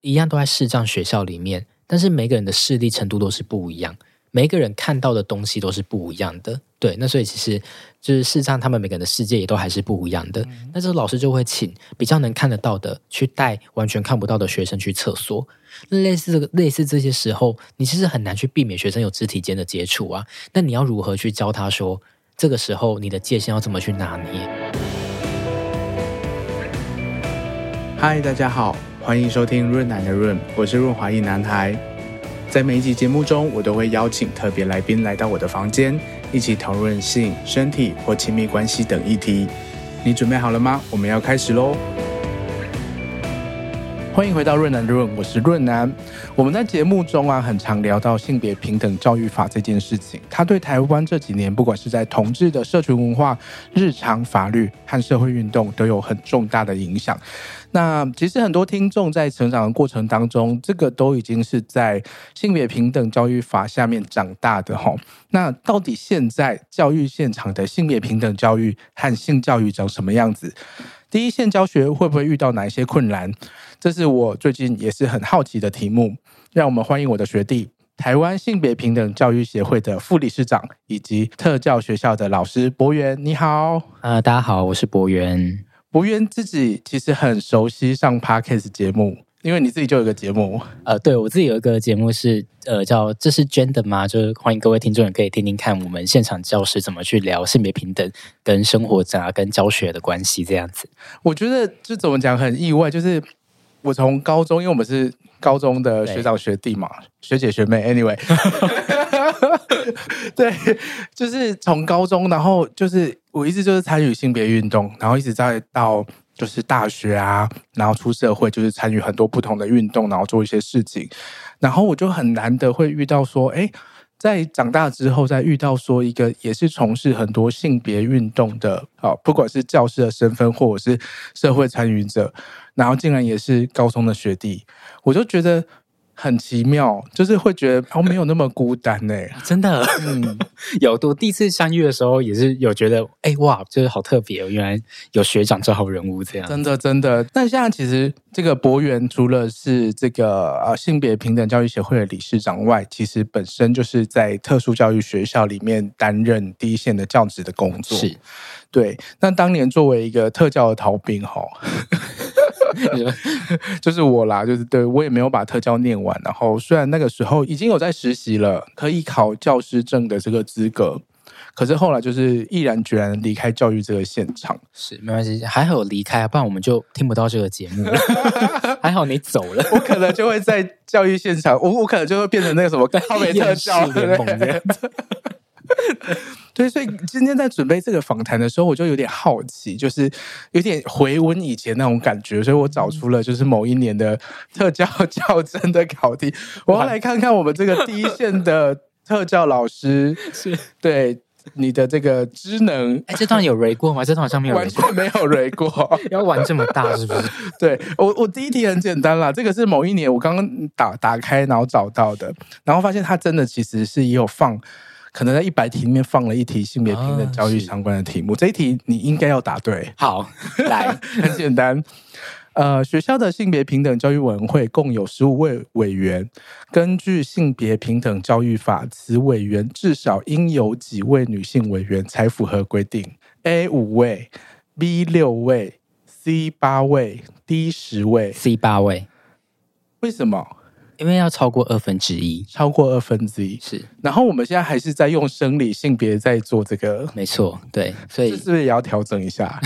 一样都在视障学校里面，但是每个人的视力程度都是不一样。每一个人看到的东西都是不一样的，对，那所以其实就是视障，他们每个人的世界也都还是不一样的。嗯、那这个老师就会请比较能看得到的去带完全看不到的学生去厕所。那类似这个类似这些时候，你其实很难去避免学生有肢体间的接触啊。那你要如何去教他说，这个时候你的界限要怎么去拿捏？嗨，大家好，欢迎收听润男的润，我是润滑一男孩。在每一集节目中，我都会邀请特别来宾来到我的房间，一起讨论性、身体或亲密关系等议题。你准备好了吗？我们要开始喽！欢迎回到润男的润，我是润男。我们在节目中啊，很常聊到性别平等教育法这件事情，它对台湾这几年，不管是在同志的社群文化、日常法律和社会运动，都有很重大的影响。那其实很多听众在成长的过程当中，这个都已经是在性别平等教育法下面长大的哈。那到底现在教育现场的性别平等教育和性教育长什么样子？第一线教学会不会遇到哪一些困难？这是我最近也是很好奇的题目。让我们欢迎我的学弟，台湾性别平等教育协会的副理事长，以及特教学校的老师博源。你好，呃，大家好，我是博源。博源自己其实很熟悉上 Podcast 节目，因为你自己就有个节目。呃，对，我自己有一个节目是呃叫这是 Gender 吗？就是欢迎各位听众也可以听听看我们现场教师怎么去聊性别平等跟生活啊跟教学的关系这样子。我觉得这怎么讲很意外，就是我从高中，因为我们是高中的学长学弟嘛，学姐学妹，Anyway。对，就是从高中，然后就是我一直就是参与性别运动，然后一直在到就是大学啊，然后出社会，就是参与很多不同的运动，然后做一些事情，然后我就很难得会遇到说，哎，在长大之后再遇到说一个也是从事很多性别运动的，好，不管是教师的身份或者是社会参与者，然后竟然也是高中的学弟，我就觉得。很奇妙，就是会觉得哦，没有那么孤单呢。真的，嗯，有我第一次相遇的时候，也是有觉得，哎哇，就是好特别哦，原来有学长这号人物这样。真的，真的。但现在其实这个博源除了是这个呃性别平等教育协会的理事长外，其实本身就是在特殊教育学校里面担任第一线的教职的工作。是，对。那当年作为一个特教的逃兵，哈。就是我啦，就是对我也没有把特教念完。然后虽然那个时候已经有在实习了，可以考教师证的这个资格，可是后来就是毅然决然离开教育这个现场。是没关系，还好离开啊，不然我们就听不到这个节目了。还好你走了，我可能就会在教育现场，我我可能就会变成那个什么靠北特教联盟这样子。对，所以今天在准备这个访谈的时候，我就有点好奇，就是有点回温以前那种感觉，所以我找出了就是某一年的特教 教真的考题，我要来看看我们这个第一线的特教老师 是对你的这个知能。哎，这段有 re 过吗？这段好像没有，完全没有 re 过，要玩这么大是不是？对我，我第一题很简单啦，这个是某一年我刚刚打打开然后找到的，然后发现它真的其实是也有放。可能在一百题里面放了一题性别平等教育相关的题目，哦、这一题你应该要答对。好，来，很简单。呃，学校的性别平等教育委员会共有十五位委员，根据性别平等教育法，此委员至少应有几位女性委员才符合规定？A 五位，B 六位，C 八位，D 十位，C 八位。为什么？因为要超过二分之一，超过二分之一是。然后我们现在还是在用生理性别在做这个，没错，对，所以是不是也要调整一下？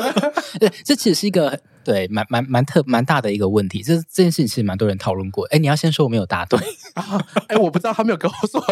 对，这其实是一个对蛮蛮蛮特蛮大的一个问题。这这件事情其实蛮多人讨论过。哎，你要先说我没有答对 啊？哎，我不知道，他没有跟我说。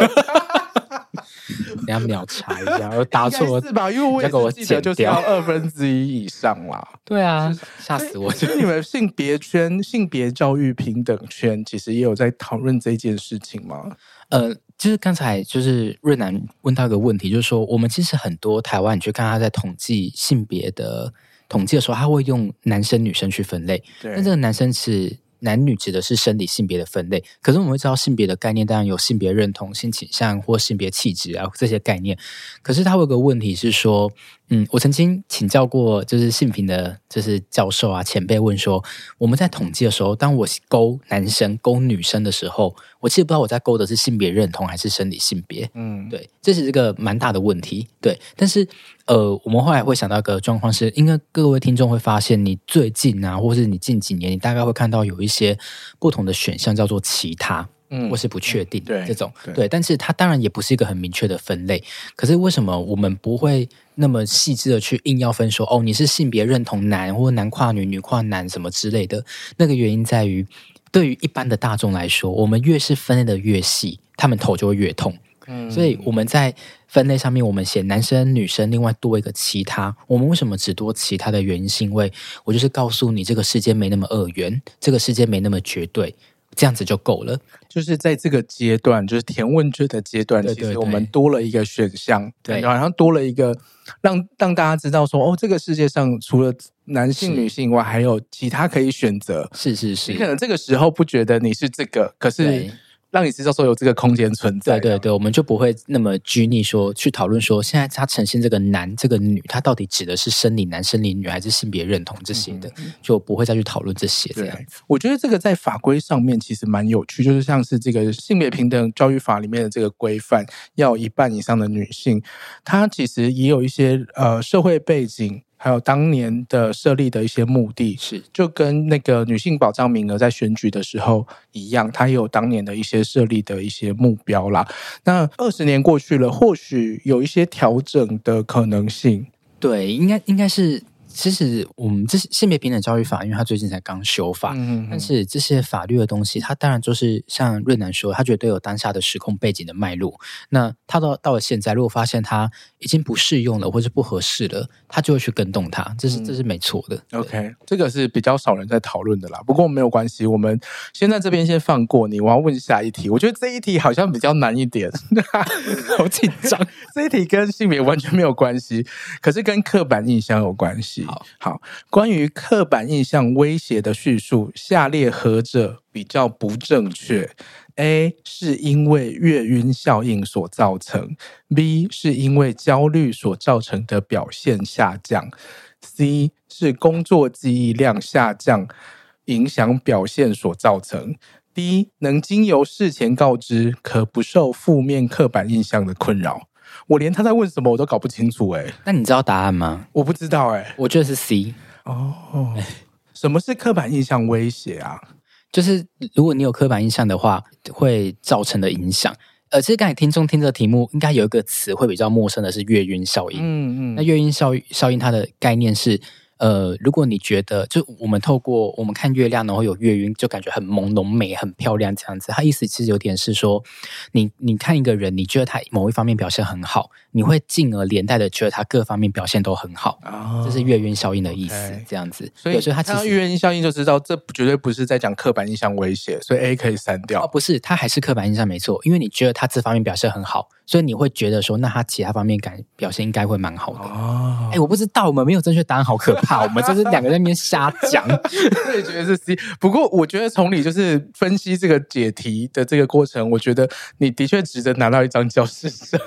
你要秒查一下，我答错是吧？因为我也记得就是要二分之一以上啦。对啊，吓死我！其实你们性别圈、性别教育平等圈，其实也有在讨论这件事情吗？呃，就是刚才就是瑞南问到一个问题，就是说我们其实很多台湾，你去看他在统计性别的统计的时候，他会用男生女生去分类。对，那这个男生是男女指的是生理性别的分类，可是我们会知道性别的概念当然有性别认同、性倾向或性别气质啊这些概念。可是它有个问题是说，嗯，我曾经请教过就是性平的，就是教授啊前辈问说，我们在统计的时候，当我勾男生、勾女生的时候，我其实不知道我在勾的是性别认同还是生理性别。嗯，对，这是一个蛮大的问题。对，但是呃，我们后来会想到一个状况是，应该各位听众会发现，你最近啊，或是你近几年，你大概会看到有一些不同的选项叫做其他，嗯，或是不确定，对这种，对，对，但是它当然也不是一个很明确的分类。可是为什么我们不会那么细致的去硬要分说，哦，你是性别认同男，或男跨女、女跨男什么之类的？那个原因在于，对于一般的大众来说，我们越是分类的越细，他们头就会越痛。嗯，所以我们在分类上面，我们写男生、女生，另外多一个其他。我们为什么只多其他的原因，是因为我就是告诉你，这个世界没那么二元，这个世界没那么绝对，这样子就够了。就是在这个阶段，就是填问卷的阶段，对对对，其实我们多了一个选项，对，好像多了一个让让大家知道说，哦，这个世界上除了男性、女性以外，还有其他可以选择。是是是，你可能这个时候不觉得你是这个，可是。让你知道说有这个空间存在，对对对，我们就不会那么拘泥说去讨论说，现在它呈现这个男这个女，它到底指的是生理男、生理女，还是性别认同这些的，嗯、就不会再去讨论这些这样子。我觉得这个在法规上面其实蛮有趣，就是像是这个性别平等教育法里面的这个规范，要有一半以上的女性，她其实也有一些呃社会背景。还有当年的设立的一些目的，是就跟那个女性保障名额在选举的时候一样，它也有当年的一些设立的一些目标啦。那二十年过去了，或许有一些调整的可能性。对，应该应该是。其实我们这是性别平等教育法，因为它最近才刚修法，嗯嗯，但是这些法律的东西，它当然就是像瑞南说，它绝对有当下的时空背景的脉络。那他到到了现在，如果发现他已经不适用了，或是不合适了，他就会去跟动它，这是这是没错的。嗯、OK，这个是比较少人在讨论的啦。不过没有关系，我们先在这边先放过你。我要问下一题，我觉得这一题好像比较难一点，好紧张。这一题跟性别完全没有关系，可是跟刻板印象有关系。好，好，关于刻板印象威胁的叙述，下列何者比较不正确？A 是因为月晕效应所造成，B 是因为焦虑所造成的表现下降，C 是工作记忆量下降影响表现所造成，D 能经由事前告知，可不受负面刻板印象的困扰。我连他在问什么我都搞不清楚哎，那你知道答案吗？我不知道哎，我觉得是 C 哦。什么是刻板印象威胁啊？就是如果你有刻板印象的话，会造成的影响。呃，其实刚才听众听这个题目，应该有一个词会比较陌生的是月晕效应。嗯嗯，那月晕效效应它的概念是。呃，如果你觉得就我们透过我们看月亮，然后有月晕，就感觉很朦胧美、很漂亮这样子。他意思其实有点是说，你你看一个人，你觉得他某一方面表现很好，你会进而连带的觉得他各方面表现都很好。哦，这是月晕效应的意思，okay. 这样子。所以，所以他其实月晕效应就知道，这绝对不是在讲刻板印象威胁，所以 A 可以删掉。哦，不是，他还是刻板印象没错，因为你觉得他这方面表现很好。所以你会觉得说，那他其他方面感表现应该会蛮好的。哦，哎，我不知道，我们没有正确答案，好可怕。我们就是两个在那边瞎讲。我也觉得是 C。不过我觉得从你就是分析这个解题的这个过程，我觉得你的确值得拿到一张教师证。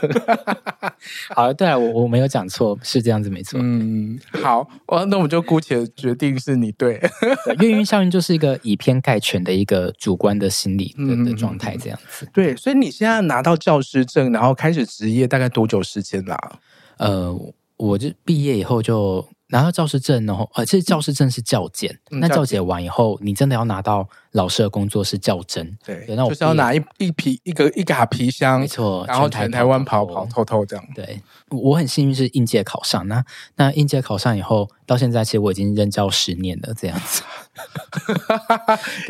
好，对啊，我我没有讲错，是这样子没错。嗯，好，那我们就姑且决定是你对。对，月晕效应就是一个以偏概全的一个主观的心理的、嗯、的状态，这样子。对，所以你现在拿到教师证，然后。开始职业大概多久时间啦？呃，我就毕业以后就拿到教师证，然后呃，其实教师证是教检，那、嗯、教检完以后，你真的要拿到老师的工作是教甄，对，那我就是要拿一一皮一个一卡皮箱，没错，然后全台湾跑跑透。透这样。对，我很幸运是应届考上，那那应届考上以后，到现在其实我已经任教十年了，这样子。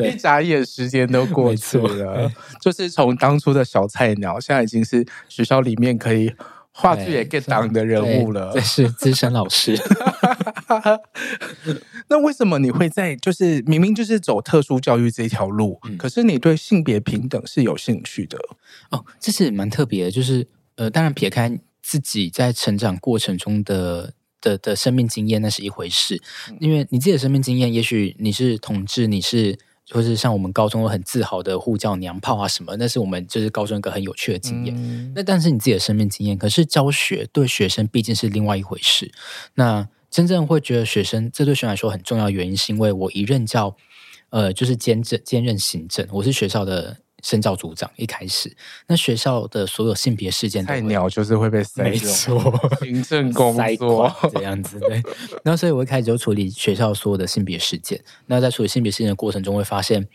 一眨眼时间都过去了，就是从当初的小菜鸟，现在已经是学校里面可以画字也 get 档的人物了，这是资深老师。那为什么你会在就是明明就是走特殊教育这一条路，嗯，可是你对性别平等是有兴趣的？哦，这是蛮特别的，就是呃，当然撇开自己在成长过程中的。的的生命经验那是一回事，因为你自己的生命经验，也许你是同志，你是或是像我们高中有很自豪的护教娘炮啊什么，那是我们就是高中一个很有趣的经验。嗯、那但是你自己的生命经验，可是教学对学生毕竟是另外一回事。那真正会觉得学生这对学生来说很重要的原因，是因为我一任教，呃，就是兼任兼任行政，我是学校的。生教组长一开始，那学校的所有性别事件，菜鸟就是会被塞，没错，行政工作这样子对。那所以我一开始就处理学校所有的性别事件。那在处理性别事件的过程中，会发现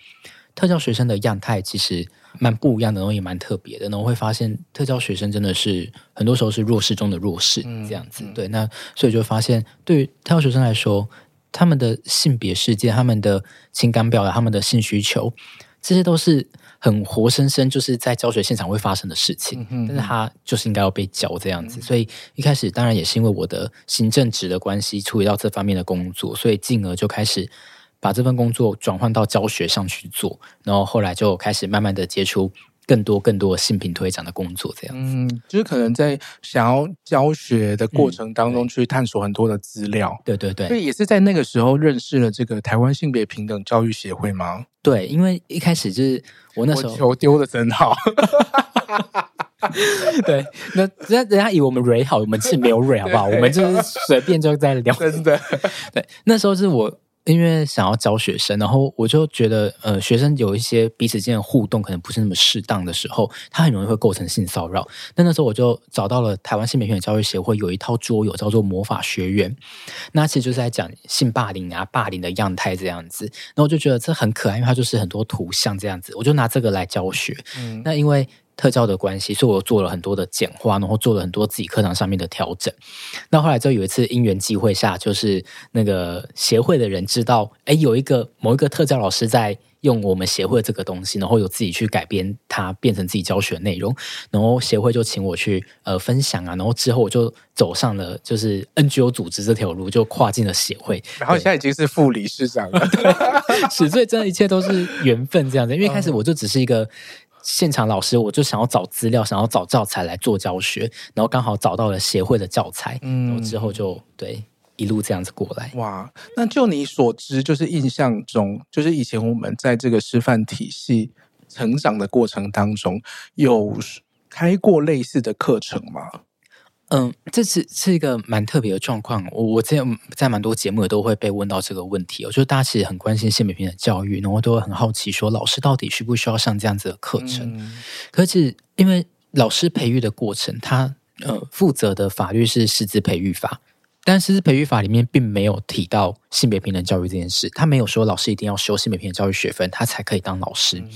特教学生的样态其实蛮不一样的，然后也蛮特别的。然后会发现特教学生真的是很多时候是弱势中的弱势，这样子。嗯、对，那所以就发现，对于特教学生来说，他们的性别事件、他们的情感表达、他们的性需求，这些都是。很活生生就是在教学现场会发生的事情，嗯、但是他就是应该要被教这样子，嗯、所以一开始当然也是因为我的行政职的关系，处理到这方面的工作，所以进而就开始把这份工作转换到教学上去做，然后后来就开始慢慢的接触。更多更多的性平推展的工作，这样。嗯，就是可能在想要教学的过程当中去探索很多的资料，对对对，所以也是在那个时候认识了这个台湾性别平等教育协会吗？对，因为一开始就是我那时候球丢的真好，对，那人家人家以为我们蕊好，我们是没有蕊好不好？我们就是随便就在聊，真的，对，那时候是我。因为想要教学生，然后我就觉得，呃，学生有一些彼此间的互动可能不是那么适当的时候，他很容易会构成性骚扰。那那时候我就找到了台湾性别平等教育协会有一套桌游叫做《魔法学院》，那其实就是在讲性霸凌啊、霸凌的样态这样子。那我就觉得这很可爱，因为它就是很多图像这样子，我就拿这个来教学。嗯，那因为。特教的关系，所以我做了很多的简化，然后做了很多自己课堂上面的调整。那后来就有一次因缘际会下，就是那个协会的人知道，哎，有一个某一个特教老师在用我们协会这个东西，然后有自己去改编它，变成自己教学内容。然后协会就请我去呃分享啊，然后之后我就走上了就是 NGO 组织这条路，就跨进了协会。然后现在已经是副理事长了，是，所以真的一切都是缘分这样子。因为一开始我就只是一个。现场老师，我就想要找资料，想要找教材来做教学，然后刚好找到了协会的教材，嗯，然后之后就对一路这样子过来。哇，那就你所知，就是印象中，就是以前我们在这个师范体系成长的过程当中，有开过类似的课程吗？嗯，这是是一个蛮特别的状况。我我之前在蛮多节目也都会被问到这个问题。我觉得大家其实很关心性别平等教育，然后都会很好奇说，老师到底需不需要上这样子的课程？嗯、可是因为老师培育的过程，他呃负责的法律是师资培育法，但师资培育法里面并没有提到性别平等教育这件事。他没有说老师一定要修性别平等教育学分，他才可以当老师。嗯、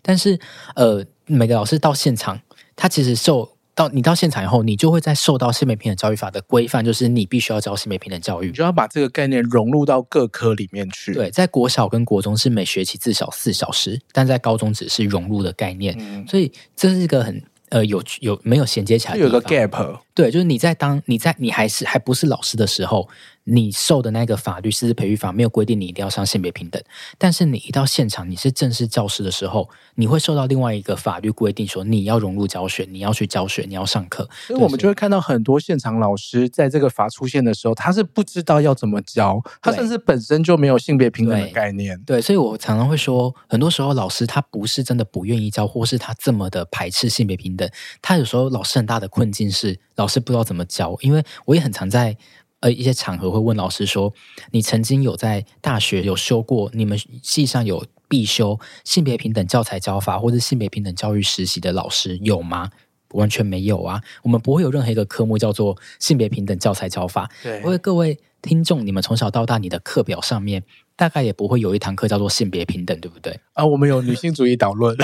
但是呃，每个老师到现场，他其实受。到你到现场以后，你就会在受到性别平等教育法的规范，就是你必须要教性别平等教育，你就要把这个概念融入到各科里面去。对，在国小跟国中是每学期至少四小时，但在高中只是融入的概念，嗯、所以这是一个很。呃，有有没有衔接起来？有个 gap，对，就是你在当你在你还是还不是老师的时候，你受的那个法律师资培育法没有规定你一定要上性别平等，但是你一到现场你是正式教师的时候，你会受到另外一个法律规定，说你要融入教学，你要去教学，你要上课，所以我们就会看到很多现场老师在这个法出现的时候，他是不知道要怎么教，他甚至本身就没有性别平等的概念。对，对，所以我常常会说，很多时候老师他不是真的不愿意教，或是他这么的排斥性别平等。他有时候老师很大的困境是老师不知道怎么教，因为我也很常在呃一些场合会问老师说：“你曾经有在大学有修过，你们系上有必修性别平等教材教法或者性别平等教育实习的老师有吗？”完全没有啊，我们不会有任何一个科目叫做性别平等教材教法。对，因为各位听众，你们从小到大，你的课表上面大概也不会有一堂课叫做性别平等，对不对？啊，我们有女性主义导论，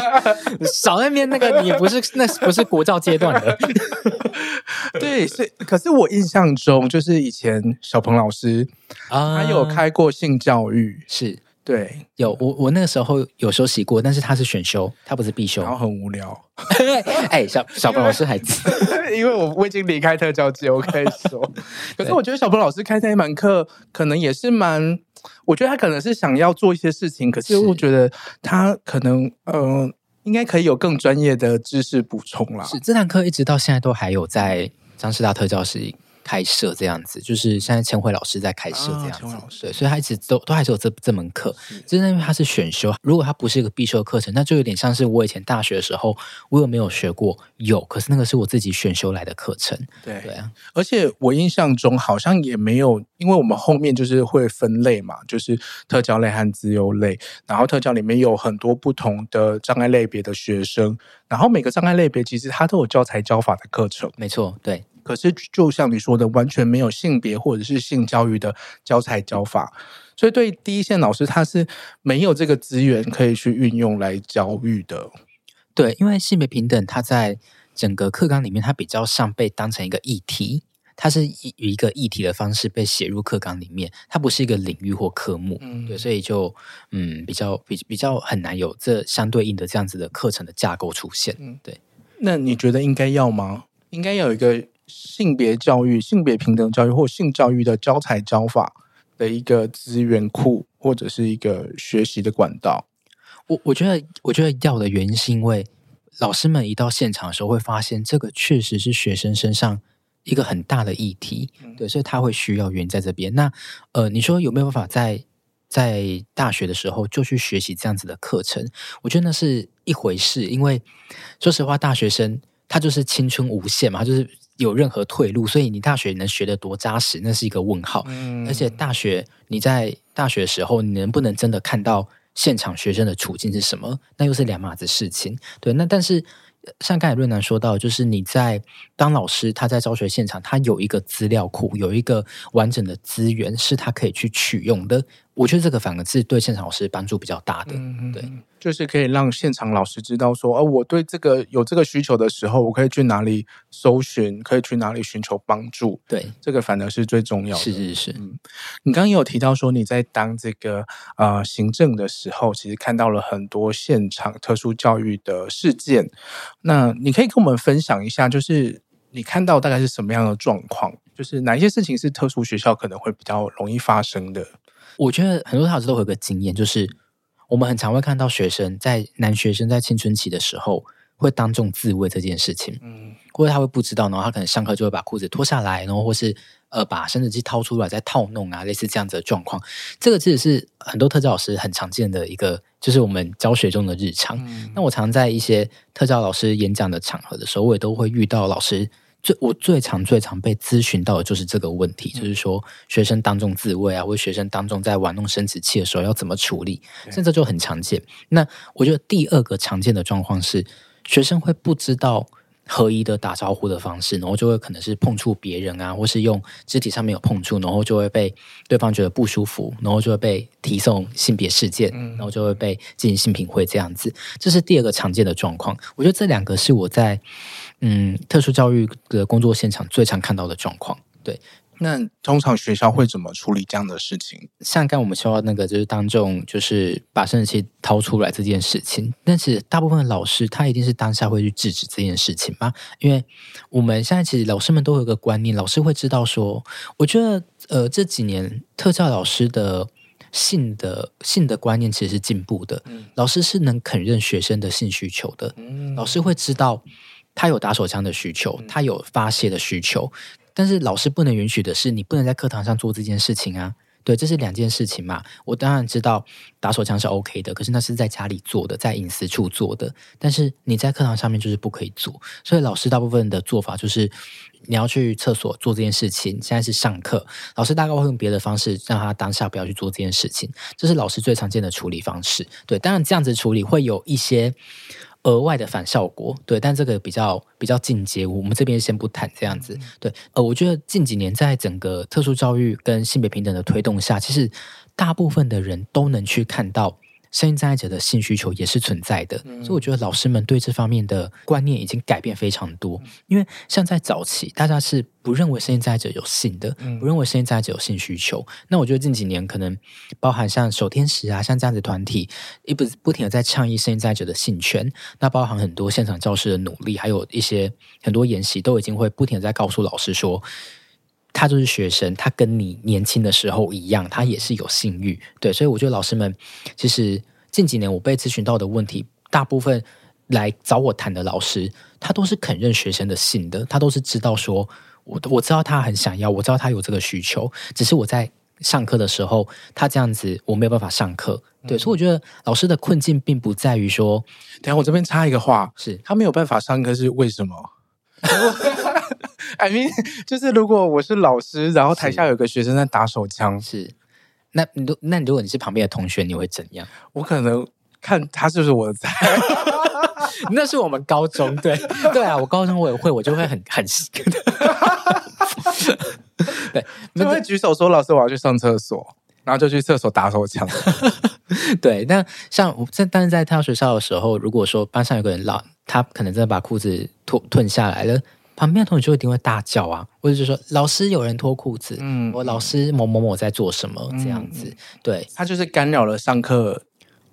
少那边那个，你也不是那不是国教阶段的。对，是，可是我印象中，就是以前小鹏老师啊，他有开过性教育，是。对，有我我那个时候有休息过，但是他是选修，他不是必修，然后很无聊。哎，小 小鹏老师还 因为我我已经离开特教界，我可以说。可是我觉得小鹏老师开那一门课，可能也是蛮，我觉得他可能是想要做一些事情，可是我觉得他可能嗯、呃，应该可以有更专业的知识补充啦。是这堂课一直到现在都还有在彰师大特教系开设这样子，就是现在千惠老师在开设这样子，啊、对，所以他一直都都还是有这这门课，就是因为他是选修，如果他不是一个必修课程，那就有点像是我以前大学的时候，我有没有学过？有，可是那个是我自己选修来的课程，对对啊，而且我印象中好像也没有，因为我们后面就是会分类嘛，就是特教类和自由类，然后特教里面有很多不同的障碍类别的学生，然后每个障碍类别其实它都有教材教法的课程，没错，对。可是，就像你说的，完全没有性别或者是性教育的教材教法，所以对第一线老师他是没有这个资源可以去运用来教育的。对，因为性别平等，它在整个课纲里面，它比较像被当成一个议题，它是以一个议题的方式被写入课纲里面，它不是一个领域或科目。嗯，对，所以就嗯，比较比比较很难有这相对应的这样子的课程的架构出现。嗯，对。那你觉得应该要吗？应该有一个。性别教育、性别平等教育或性教育的教材教法的一个资源库，或者是一个学习的管道。我我觉得，我觉得要的原因是因为老师们一到现场的时候，会发现这个确实是学生身上一个很大的议题，嗯、对，所以他会需要原因在这边。那呃，你说有没有办法在在大学的时候就去学习这样子的课程？我觉得那是一回事，因为说实话，大学生他就是青春无限嘛，他就是。有任何退路，所以你大学能学的多扎实，那是一个问号。嗯，而且大学你在大学的时候，你能不能真的看到现场学生的处境是什么？那又是两码子事情。对，那但是像刚才润男说到，就是你在当老师，他在教学现场，他有一个资料库，有一个完整的资源，是他可以去取用的。我觉得这个反而是对现场老师帮助比较大的。嗯，对。就是可以让现场老师知道说，哦，我对这个有这个需求的时候，我可以去哪里搜寻，可以去哪里寻求帮助。对，这个反而是最重要的。是是是。嗯，你刚刚也有提到说你在当这个呃行政的时候，其实看到了很多现场特殊教育的事件。那你可以跟我们分享一下，就是你看到大概是什么样的状况？就是哪一些事情是特殊学校可能会比较容易发生的？我觉得很多老师都有个经验，就是。我们很常会看到学生在男学生在青春期的时候会当众自慰这件事情，嗯，或者他会不知道，然后他可能上课就会把裤子脱下来，然后或是呃把生殖器掏出来再套弄啊，类似这样子的状况。这个其实是很多特教老师很常见的一个，就是我们教学中的日常。嗯，那我常在一些特教老师演讲的场合的时候，我也都会遇到老师。最我最常最常被咨询到的就是这个问题，嗯、就是说学生当众自慰啊，或者学生当众在玩弄生殖器的时候要怎么处理，甚至就很常见。那我觉得第二个常见的状况是，学生会不知道合一的打招呼的方式，然后就会可能是碰触别人啊，或是用肢体上面有碰触，然后就会被对方觉得不舒服，然后就会被提送性别事件，然后就会被进行性平会这样子。这是第二个常见的状况。我觉得这两个是我在。嗯，特殊教育的工作现场最常看到的状况，对。那通常学校会怎么处理这样的事情？像刚我们说到那个，就是当众就是把生殖器掏出来这件事情，但是大部分的老师他一定是当下会去制止这件事情吧？因为我们现在其实老师们都有一个观念，老师会知道说，我觉得呃这几年特教老师的性的性的观念其实是进步的，嗯，老师是能肯认学生的性需求的，嗯，老师会知道。他有打手枪的需求，他有发泄的需求，但是老师不能允许的是，你不能在课堂上做这件事情啊。对，这是两件事情嘛。我当然知道打手枪是 OK 的，可是那是在家里做的，在隐私处做的。但是你在课堂上面就是不可以做。所以老师大部分的做法就是，你要去厕所做这件事情。现在是上课，老师大概会用别的方式让他当下不要去做这件事情。这是老师最常见的处理方式。对，当然这样子处理会有一些。额外的反效果，对，但这个比较比较进阶，我们这边先不谈这样子，对，呃，我觉得近几年在整个特殊教育跟性别平等的推动下，其实大部分的人都能去看到。身心障碍者的性需求也是存在的，嗯、所以我觉得老师们对这方面的观念已经改变非常多。因为像在早期，大家是不认为身心障碍者有性的，不认为身心障碍者有性需求。那我觉得近几年可能包含像守天使啊，像这样子团体，一不不停的在倡议身心障碍者的性权。那包含很多现场教师的努力，还有一些很多研习，都已经会不停的在告诉老师说。他就是学生，他跟你年轻的时候一样，他也是有性欲，对，所以我觉得老师们其实近几年我被咨询到的问题，大部分来找我谈的老师，他都是肯认学生的性的，他都是知道说。我我知道他很想要，我知道他有这个需求，只是我在上课的时候，他这样子我没有办法上课。对，嗯、所以我觉得老师的困境并不在于说，等下我这边插一个话，是他没有办法上课是为什么 ？I mean，就是如果我是老师，然后台下有个学生在打手枪，是。那如那如果你是旁边的同学，你会怎样？我可能看他是不是我的菜。那是我们高中，对对啊，我高中我也会，我就会很很对，就会举手说老师我要去上厕所，然后就去厕所打手枪。对，那像我在但是在他学校的时候，如果说班上有个人老，他可能真的把裤子脱褪下来了。旁边的同学就一定会大叫啊，或者就说老师有人脱裤子，嗯，我老师某某某在做什么、嗯、这样子，对，他就是干扰了上课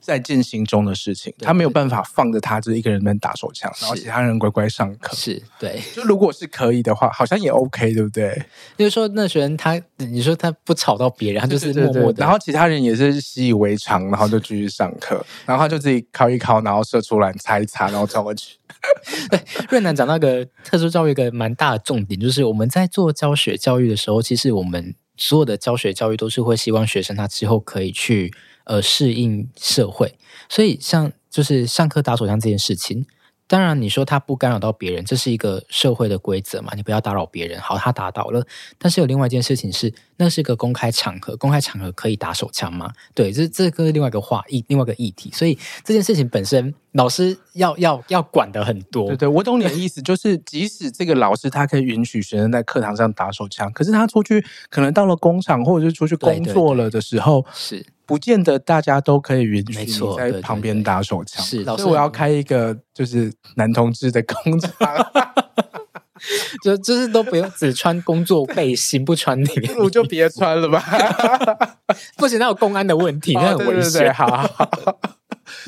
在进行中的事情，他没有办法放着他就是一个人在打手枪，然后其他人乖乖上课，是对，就如果是可以的话，好像也 OK，对不对？就是说那学生他，你说他不吵到别人，他就是默默的，对对对，然后其他人也是习以为常，然后就继续上课，然后他就自己考一考，然后射出来擦一擦，然后转过去。对，瑞南讲那个特殊教育一个蛮大的重点，就是我们在做教学教育的时候，其实我们所有的教学教育都是会希望学生他之后可以去呃适应社会，所以像就是上课打手枪这件事情。当然，你说他不干扰到别人，这是一个社会的规则嘛？你不要打扰别人。好，他打倒了，但是有另外一件事情是，那是一个公开场合，公开场合可以打手枪吗？对，这这个另外一个话议，另外一个议题。所以这件事情本身，老师要要要管的很多。对对，我懂你的意思，就是即使这个老师他可以允许学生在课堂上打手枪，可是他出去可能到了工厂或者是出去工作了的时候，是。不见得大家都可以允许你在旁边打手枪，是，所以我要开一个就是男同志的工厂，就就是都不用只穿工作背心，不穿里面，我就别穿了吧。不行，那有公安的问题，那很危险。对对对，好，好，好，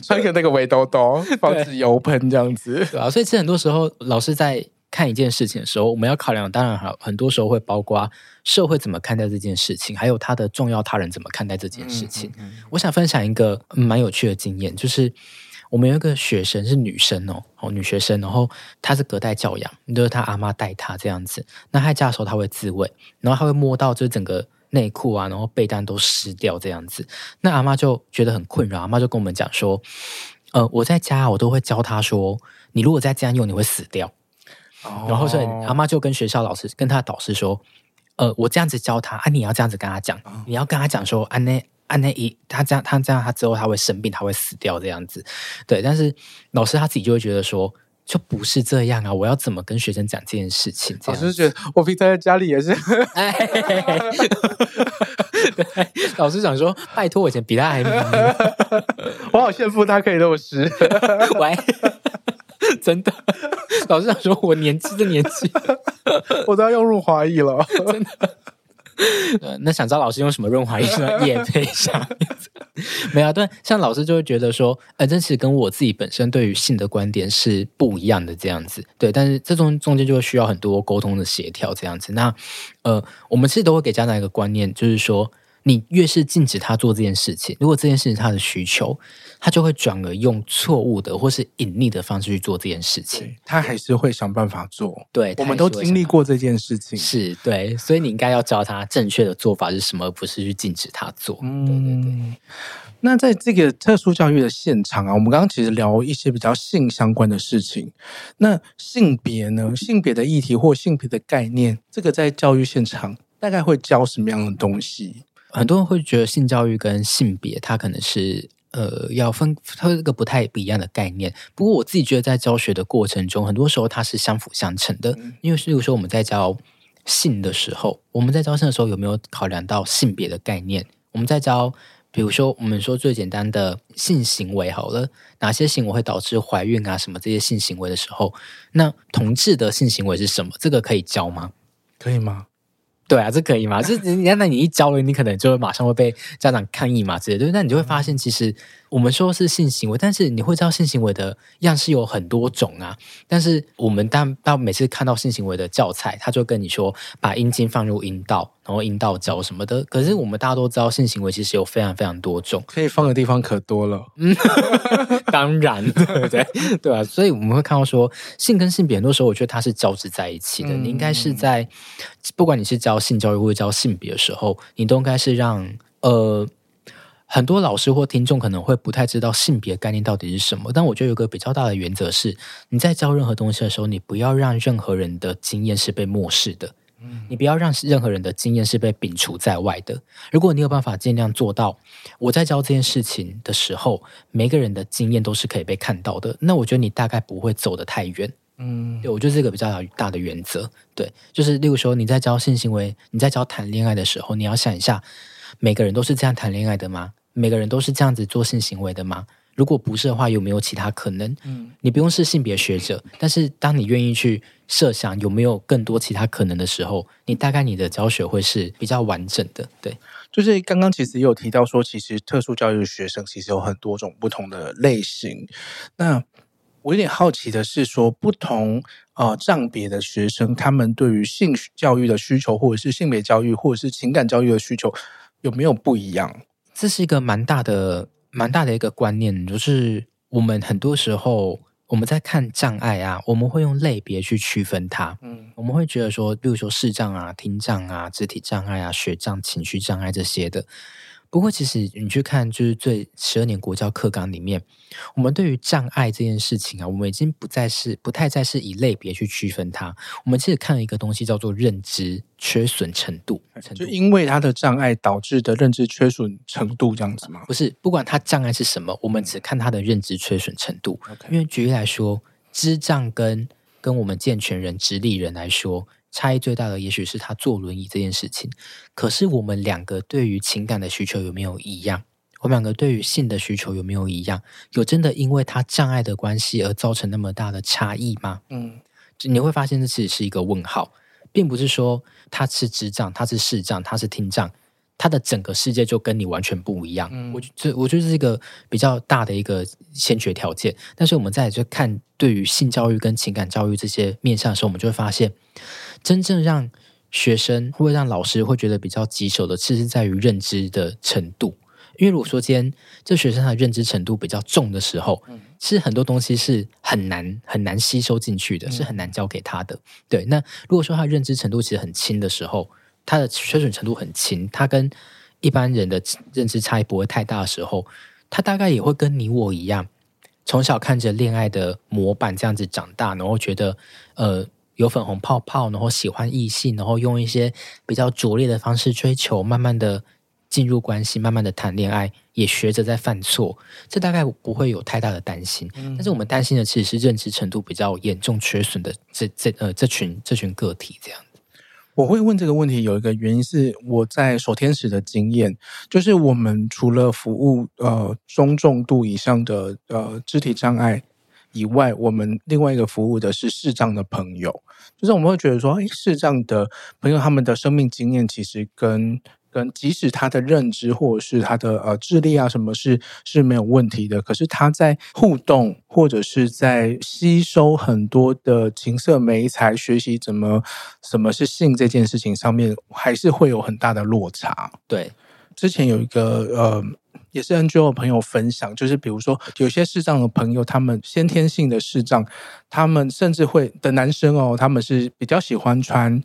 穿个那个围兜兜，防止油喷这样子，对啊。所以其实很多时候老师在。看一件事情的时候，我们要考量，当然好，很多时候会包括社会怎么看待这件事情，还有他的重要他人怎么看待这件事情。嗯嗯嗯、我想分享一个蛮有趣的经验，就是我们有一个学生是女生哦，哦女学生，然后她是隔代教养，就是她阿妈带她这样子。那她在家的时候，她会自慰，然后她会摸到就是整个内裤啊，然后被单都湿掉这样子。那阿妈就觉得很困扰，阿妈就跟我们讲说，呃，我在家我都会教她说，你如果再这样用，你会死掉。然后所以阿妈就跟学校老师跟他的导师说，呃，我这样子教他，啊，你要这样子跟他讲，你要跟他讲说，安内安内一，他这样他这样他之后他会生病，他会死掉这样子，对。但是老师他自己就会觉得说，就不是这样啊，我要怎么跟学生讲这件事情？老师觉得我平常在家里也是，哎，对，老师想说，拜托，我以前比他还忙，我好羡慕他可以那么湿，喂。真的，老师想说，我年纪的年纪，我都要用润滑液了。真的，那想知道老师用什么润滑液吗？也可以想。没有，对，像老师就会觉得说，呃，这其实跟我自己本身对于性的观点是不一样的这样子。对，但是这中中间就会需要很多沟通的协调这样子。那呃，我们其实都会给家长一个观念，就是说。你越是禁止他做这件事情，如果这件事情是他的需求，他就会转而用错误的或是隐匿的方式去做这件事情。他还是会想办法做。对，我们都经历过这件事情。是对，所以你应该要教他正确的做法是什么，而不是去禁止他做。嗯，对对对。那在这个特殊教育的现场啊，我们刚刚其实聊一些比较性相关的事情。那性别呢？性别的议题或性别的概念，这个在教育现场大概会教什么样的东西？很多人会觉得性教育跟性别，它可能是呃要分，它是个不太不一样的概念。不过我自己觉得，在教学的过程中，很多时候它是相辅相成的。因为，例如说我们在教性的时候，我们在教性的时候有没有考量到性别的概念？我们在教，比如说我们说最简单的性行为好了，哪些行为会导致怀孕啊？什么这些性行为的时候，那同志的性行为是什么？这个可以教吗？可以吗？对啊，这可以吗？就是你看，那你一教了，你可能就会马上会被家长抗议嘛之类的。对，那你就会发现，其实我们说是性行为，但是你会知道性行为的样式有很多种啊。但是我们当到每次看到性行为的教材，他就跟你说把阴茎放入阴道，然后阴道交什么的。可是我们大家都知道，性行为其实有非常非常多种，可以放的地方可多了。嗯，当然，对不对？对啊，所以我们会看到说，性跟性别很多时候，我觉得它是交织在一起的。嗯、你应该是在不管你是教性教育或者教性别的时候，你都应该是让呃。很多老师或听众可能会不太知道性别概念到底是什么，但我觉得有个比较大的原则是，你在教任何东西的时候，你不要让任何人的经验是被漠视的，嗯，你不要让任何人的经验是被摒除在外的。如果你有办法尽量做到，我在教这件事情的时候，每个人的经验都是可以被看到的，那我觉得你大概不会走得太远，嗯，对，我觉得这个比较大的原则，对，就是例如说你在教性行为，你在教谈恋爱的时候，你要想一下，每个人都是这样谈恋爱的吗？每个人都是这样子做性行为的吗？如果不是的话，有没有其他可能？嗯，你不用是性别学者，但是当你愿意去设想有没有更多其他可能的时候，你大概你的教学会是比较完整的。对，就是刚刚其实也有提到说，其实特殊教育的学生其实有很多种不同的类型。那我有点好奇的是说，不同呃障别的学生，他们对于性教育的需求，或者是性别教育，或者是情感教育的需求，有没有不一样？这是一个蛮大的、蛮大的一个观念，就是我们很多时候我们在看障碍啊，我们会用类别去区分它。嗯，我们会觉得说，比如说视障啊、听障啊、肢体障碍啊、学障、情绪障碍这些的。不过，其实你去看，就是最十二年国教课纲里面，我们对于障碍这件事情啊，我们已经不再是不太再是以类别去区分它。我们其实看了一个东西叫做认知缺损程度，程度就因为它的障碍导致的认知缺损程度这样子吗？不是，不管它障碍是什么，我们只看它的认知缺损程度。因为举例来说，智障跟跟我们健全人、直立人来说。差异最大的，也许是他坐轮椅这件事情。可是我们两个对于情感的需求有没有一样？我们两个对于性的需求有没有一样？有真的因为他障碍的关系而造成那么大的差异吗？嗯，你会发现这其实是一个问号，并不是说他是智障，他是视障，他是听障。他的整个世界就跟你完全不一样，嗯、我觉我觉得这是一个比较大的一个先决条件。但是我们再去看对于性教育跟情感教育这些面向的时候，我们就会发现，真正让学生会让老师会觉得比较棘手的，其实是在于认知的程度。因为如果说今天这学生他的认知程度比较重的时候，嗯、其实很多东西是很难很难吸收进去的，嗯、是很难教给他的。对，那如果说他的认知程度其实很轻的时候，他的缺损程度很轻，他跟一般人的认知差异不会太大的时候，他大概也会跟你我一样，从小看着恋爱的模板这样子长大，然后觉得呃有粉红泡泡，然后喜欢异性，然后用一些比较拙劣的方式追求，慢慢的进入关系，慢慢的谈恋爱，也学着在犯错，这大概不会有太大的担心。嗯、但是我们担心的其实是认知程度比较严重缺损的这这呃这群这群个体这样。我会问这个问题，有一个原因是我在守天使的经验，就是我们除了服务呃中重度以上的呃肢体障碍以外，我们另外一个服务的是视障的朋友，就是我们会觉得说，诶，视障的朋友他们的生命经验其实跟。跟即使他的认知或者是他的呃智力啊什么是是没有问题的，可是他在互动或者是在吸收很多的情色美才，学习怎么什么是性这件事情上面，还是会有很大的落差。对，之前有一个呃也是 NGO 的朋友分享，就是比如说有些视障的朋友，他们先天性的视障，他们甚至会的男生哦，他们是比较喜欢穿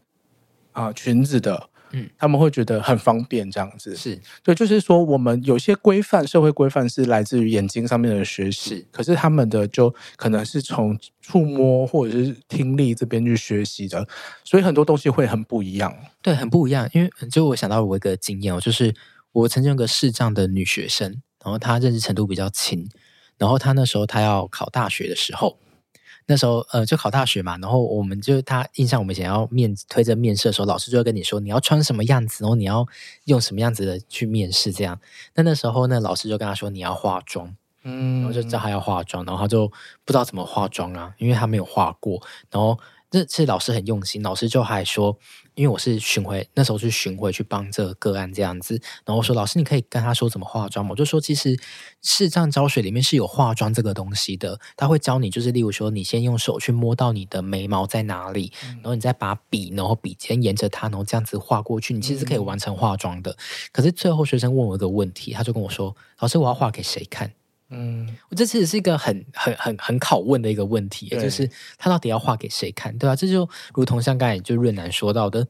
啊、呃、裙子的。嗯，他们会觉得很方便，这样子是对，就是说我们有些规范，社会规范是来自于眼睛上面的学习，可是他们的就可能是从触摸或者是听力这边去学习的，所以很多东西会很不一样。对，很不一样。因为就我想到我一个经验哦，就是我曾经有个视障的女学生，然后她认知程度比较轻，然后她那时候她要考大学的时候。那时候，呃，就考大学嘛，然后我们就她印象，我们想要面推着面试的时候，老师就会跟你说，你要穿什么样子，然后你要用什么样子的去面试，这样。那那时候，呢老师就跟她说，你要化妆，嗯，然后就叫他要化妆，然后他就不知道怎么化妆啊，因为他没有化过，然后这次老师很用心，老师就还说，因为我是巡回，那时候是巡回去帮这个个案这样子，然后我说老师，你可以跟他说怎么化妆吗？我就说其实视障教学里面是有化妆这个东西的，他会教你，就是例如说你先用手去摸到你的眉毛在哪里，然后你再把笔，然后笔尖沿着它，然后这样子画过去，你其实可以完成化妆的。可是最后学生问我一个问题，他就跟我说，老师，我要画给谁看？嗯，我这其实是一个很很很很拷问的一个问题，就是他到底要画给谁看，对吧？这就如同像刚才就润南说到的，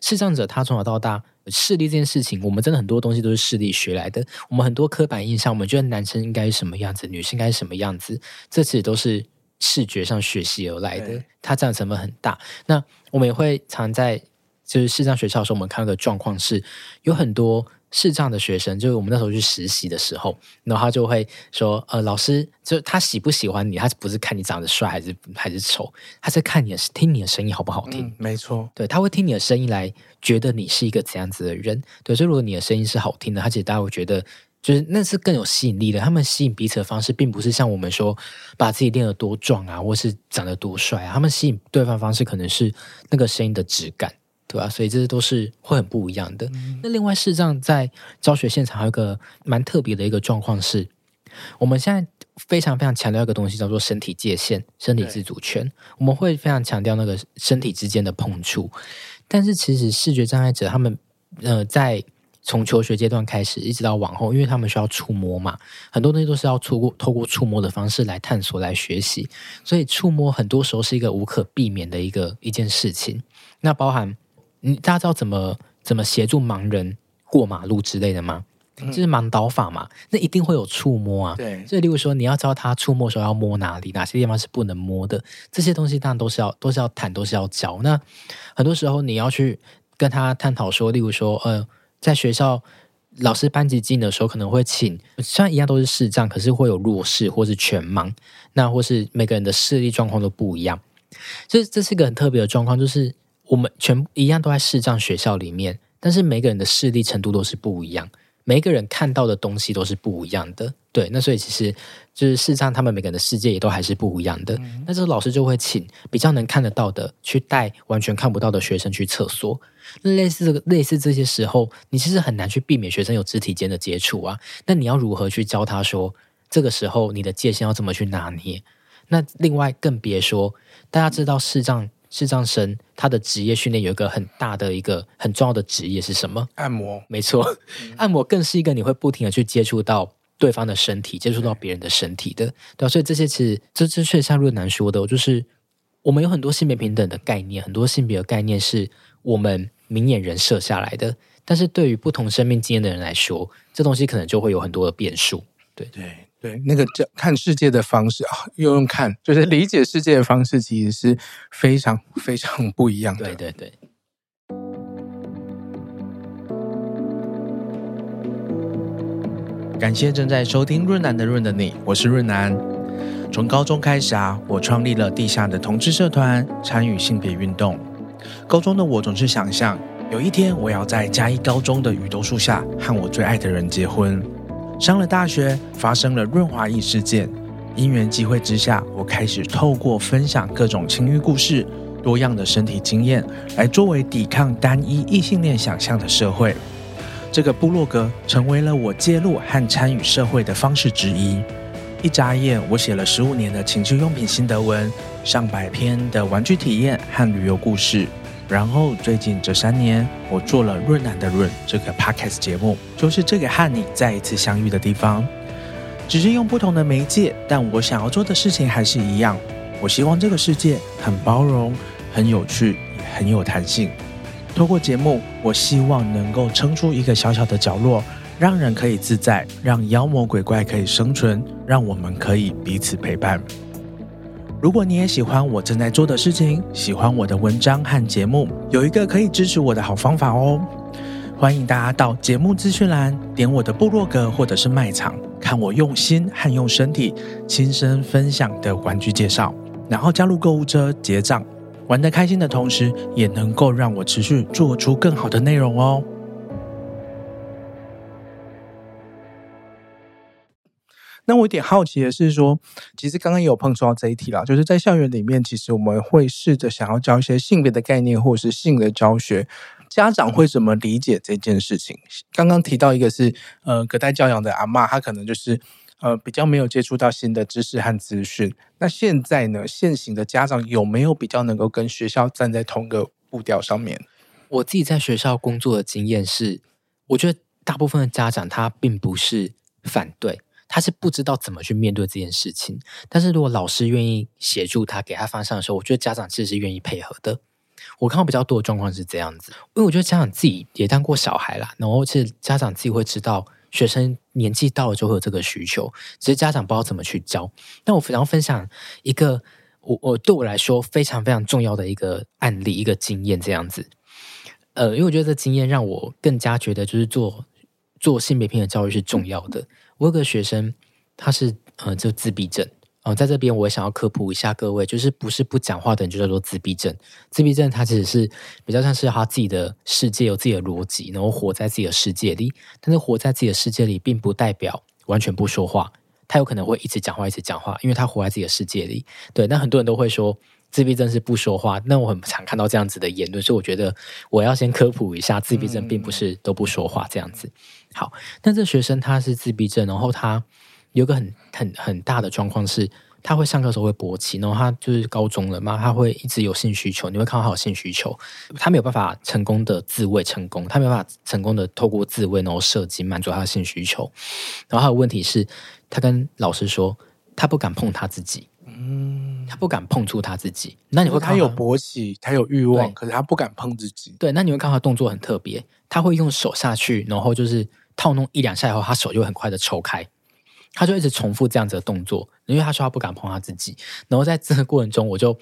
视障者他从小到大视力这件事情，我们真的很多东西都是视力学来的。我们很多刻板印象，我们觉得男生应该是什么样子，女生应该是什么样子，这其实都是视觉上学习而来的，它占成分很大。那我们也会常在就是视障学校的时候，我们看到的状况是有很多。视障的学生，就是我们那时候去实习的时候，然后他就会说：“呃，老师，就他喜不喜欢你？他不是看你长得帅还是还是丑，他是看你的听你的声音好不好听。嗯”没错，对，他会听你的声音来觉得你是一个怎样子的人。对，所以如果你的声音是好听的，他其实大家会觉得，就是那是更有吸引力的。他们吸引彼此的方式，并不是像我们说把自己练得多壮啊，或是长得多帅啊。他们吸引对方方式，可能是那个声音的质感。对吧、啊？所以这些都是会很不一样的。嗯、那另外，视障在教学现场还有一个蛮特别的一个状况是，我们现在非常非常强调一个东西，叫做身体界限、身体自主权。我们会非常强调那个身体之间的碰触。但是，其实视觉障碍者他们呃，在从求学阶段开始一直到往后，因为他们需要触摸嘛，很多东西都是要透过透过触摸的方式来探索、来学习。所以，触摸很多时候是一个无可避免的一个一件事情。那包含。你大家知道怎么怎么协助盲人过马路之类的吗？嗯、就是盲导法嘛，那一定会有触摸啊。对，所以例如说你要知道他触摸的时候要摸哪里，哪些地方是不能摸的，这些东西当然都是要都是要谈，都是要教。那很多时候你要去跟他探讨说，例如说，呃，在学校老师班级进的时候，可能会请，虽然一样都是视障，可是会有弱视或是全盲，那或是每个人的视力状况都不一样，所以这是一个很特别的状况，就是。我们全一样都在视障学校里面，但是每个人的视力程度都是不一样，每个人看到的东西都是不一样的。对，那所以其实就是视障，他们每个人的世界也都还是不一样的。嗯、那这个老师就会请比较能看得到的去带完全看不到的学生去厕所。那类似这个类似这些时候，你其实很难去避免学生有肢体间的接触啊。那你要如何去教他说，这个时候你的界限要怎么去拿捏？那另外更别说，大家知道视障。视障生他的职业训练有一个很大的一个很重要的职业是什么？按摩，没错，嗯、按摩更是一个你会不停的去接触到对方的身体，接触到别人的身体的，对，所以这些其实这这确实像润男说的，就是我们有很多性别平等的概念，很多性别的概念是我们明眼人设下来的，但是对于不同生命经验的人来说，这东西可能就会有很多的变数，对。对。对，那个叫看世界的方式啊，又用看，就是理解世界的方式，其实是非常非常不一样的。对对对。感谢正在收听润南的润的你，我是润南。从高中开始啊，我创立了地下的同志社团，参与性别运动。高中的我总是想象，有一天我要在嘉义高中的雨桐树下和我最爱的人结婚。上了大学，发生了润滑液事件。因缘际会之下，我开始透过分享各种情欲故事、多样的身体经验，来作为抵抗单一异性恋想象的社会。这个部落格成为了我介入和参与社会的方式之一。一眨眼，我写了十五年的情趣用品心得文，上百篇的玩具体验和旅游故事。然后最近这三年，我做了润男的润这个 podcast 节目，就是这个和你再一次相遇的地方，只是用不同的媒介，但我想要做的事情还是一样。我希望这个世界很包容、很有趣、也很有弹性。透过节目，我希望能够撑出一个小小的角落，让人可以自在，让妖魔鬼怪可以生存，让我们可以彼此陪伴。如果你也喜欢我正在做的事情，喜欢我的文章和节目，有一个可以支持我的好方法哦。欢迎大家到节目资讯栏点我的部落格或者是卖场，看我用心和用身体亲身分享的玩具介绍，然后加入购物车结账，玩得开心的同时，也能够让我持续做出更好的内容哦。那我有点好奇的是说，其实刚刚也有碰触到这一题啦，就是在校园里面，其实我们会试着想要教一些性别的概念，或者是性的教学，家长会怎么理解这件事情？刚刚提到一个是呃隔代教养的阿嬷，她可能就是呃比较没有接触到新的知识和资讯。那现在呢，现行的家长有没有比较能够跟学校站在同个步调上面？我自己在学校工作的经验是，我觉得大部分的家长他并不是反对，他是不知道怎么去面对这件事情。但是如果老师愿意协助他，给他方向的时候，我觉得家长其实是愿意配合的。我看到比较多的状况是这样子，因为我觉得家长自己也当过小孩啦，然后其实家长自己会知道学生年纪到了就会有这个需求，只是家长不知道怎么去教。但我非常分享一个我我对我来说非常非常重要的一个案例，一个经验这样子。呃，因为我觉得这经验让我更加觉得，就是做做性别平等教育是重要的。我有个学生，他是呃，就自闭症。哦，在这边我也想要科普一下各位，就是不是不讲话的人就叫做自闭症。自闭症他其实是比较像是他自己的世界有自己的逻辑，然后活在自己的世界里。但是活在自己的世界里，并不代表完全不说话。他有可能会一直讲话，一直讲话，因为他活在自己的世界里。对，那很多人都会说。自闭症是不说话，那我很常看到这样子的言论，所以我觉得我要先科普一下，自闭症并不是都不说话这样子。好，那这学生他是自闭症，然后他有个很很很大的状况是，他会上课时候会勃起，然后他就是高中了嘛，他会一直有性需求，你会看到他有性需求，他没有办法成功的自慰成功，他没有办法成功的透过自慰然后射精满足他的性需求，然后还有问题是，他跟老师说他不敢碰他自己。嗯，他不敢碰触他自己。那你会看他，有勃起，他有欲望，可是他不敢碰自己。对，那你会看他动作很特别，他会用手下去，然后就是套弄一两下以后，他手就很快的抽开。他就一直重复这样子的动作，因为他说他不敢碰他自己。然后在这个过程中，我就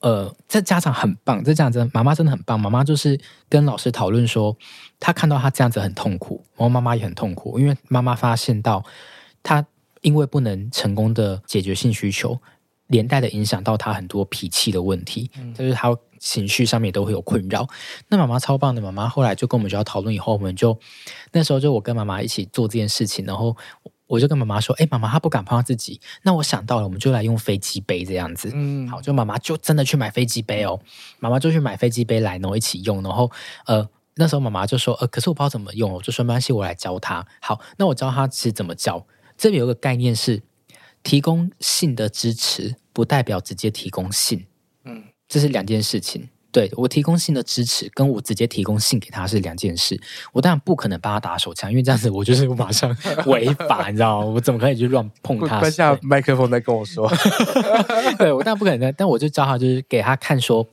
呃，这家长很棒，这家长妈妈真的很棒。妈妈就是跟老师讨论说，他看到他这样子很痛苦，然后妈妈也很痛苦，因为妈妈发现到他因为不能成功的解决性需求。连带的影响到他很多脾气的问题，就是他情绪上面都会有困扰。那妈妈超棒的，妈妈后来就跟我们学校讨论以后，我们就那时候就我跟妈妈一起做这件事情，然后我就跟妈妈说：“哎，妈妈，她不敢碰她自己。”那我想到了，我们就来用飞机杯这样子。嗯，好，就妈妈就真的去买飞机杯哦，妈妈就去买飞机杯来，然后一起用。然后呃，那时候妈妈就说：“呃，可是我不知道怎么用。”我就说：“没关系，我来教她。”好，那我教她其实怎么教。这里有个概念是。提供性的支持不代表直接提供性，嗯，这是两件事情。对，我提供性的支持，跟我直接提供性给他是两件事。我当然不可能帮他打手枪，因为这样子我就是马上 违法，你知道吗？我怎么可以去乱碰他？关下麦克风再跟我说。对，我当然不可能，但我就教他，就是给他看说。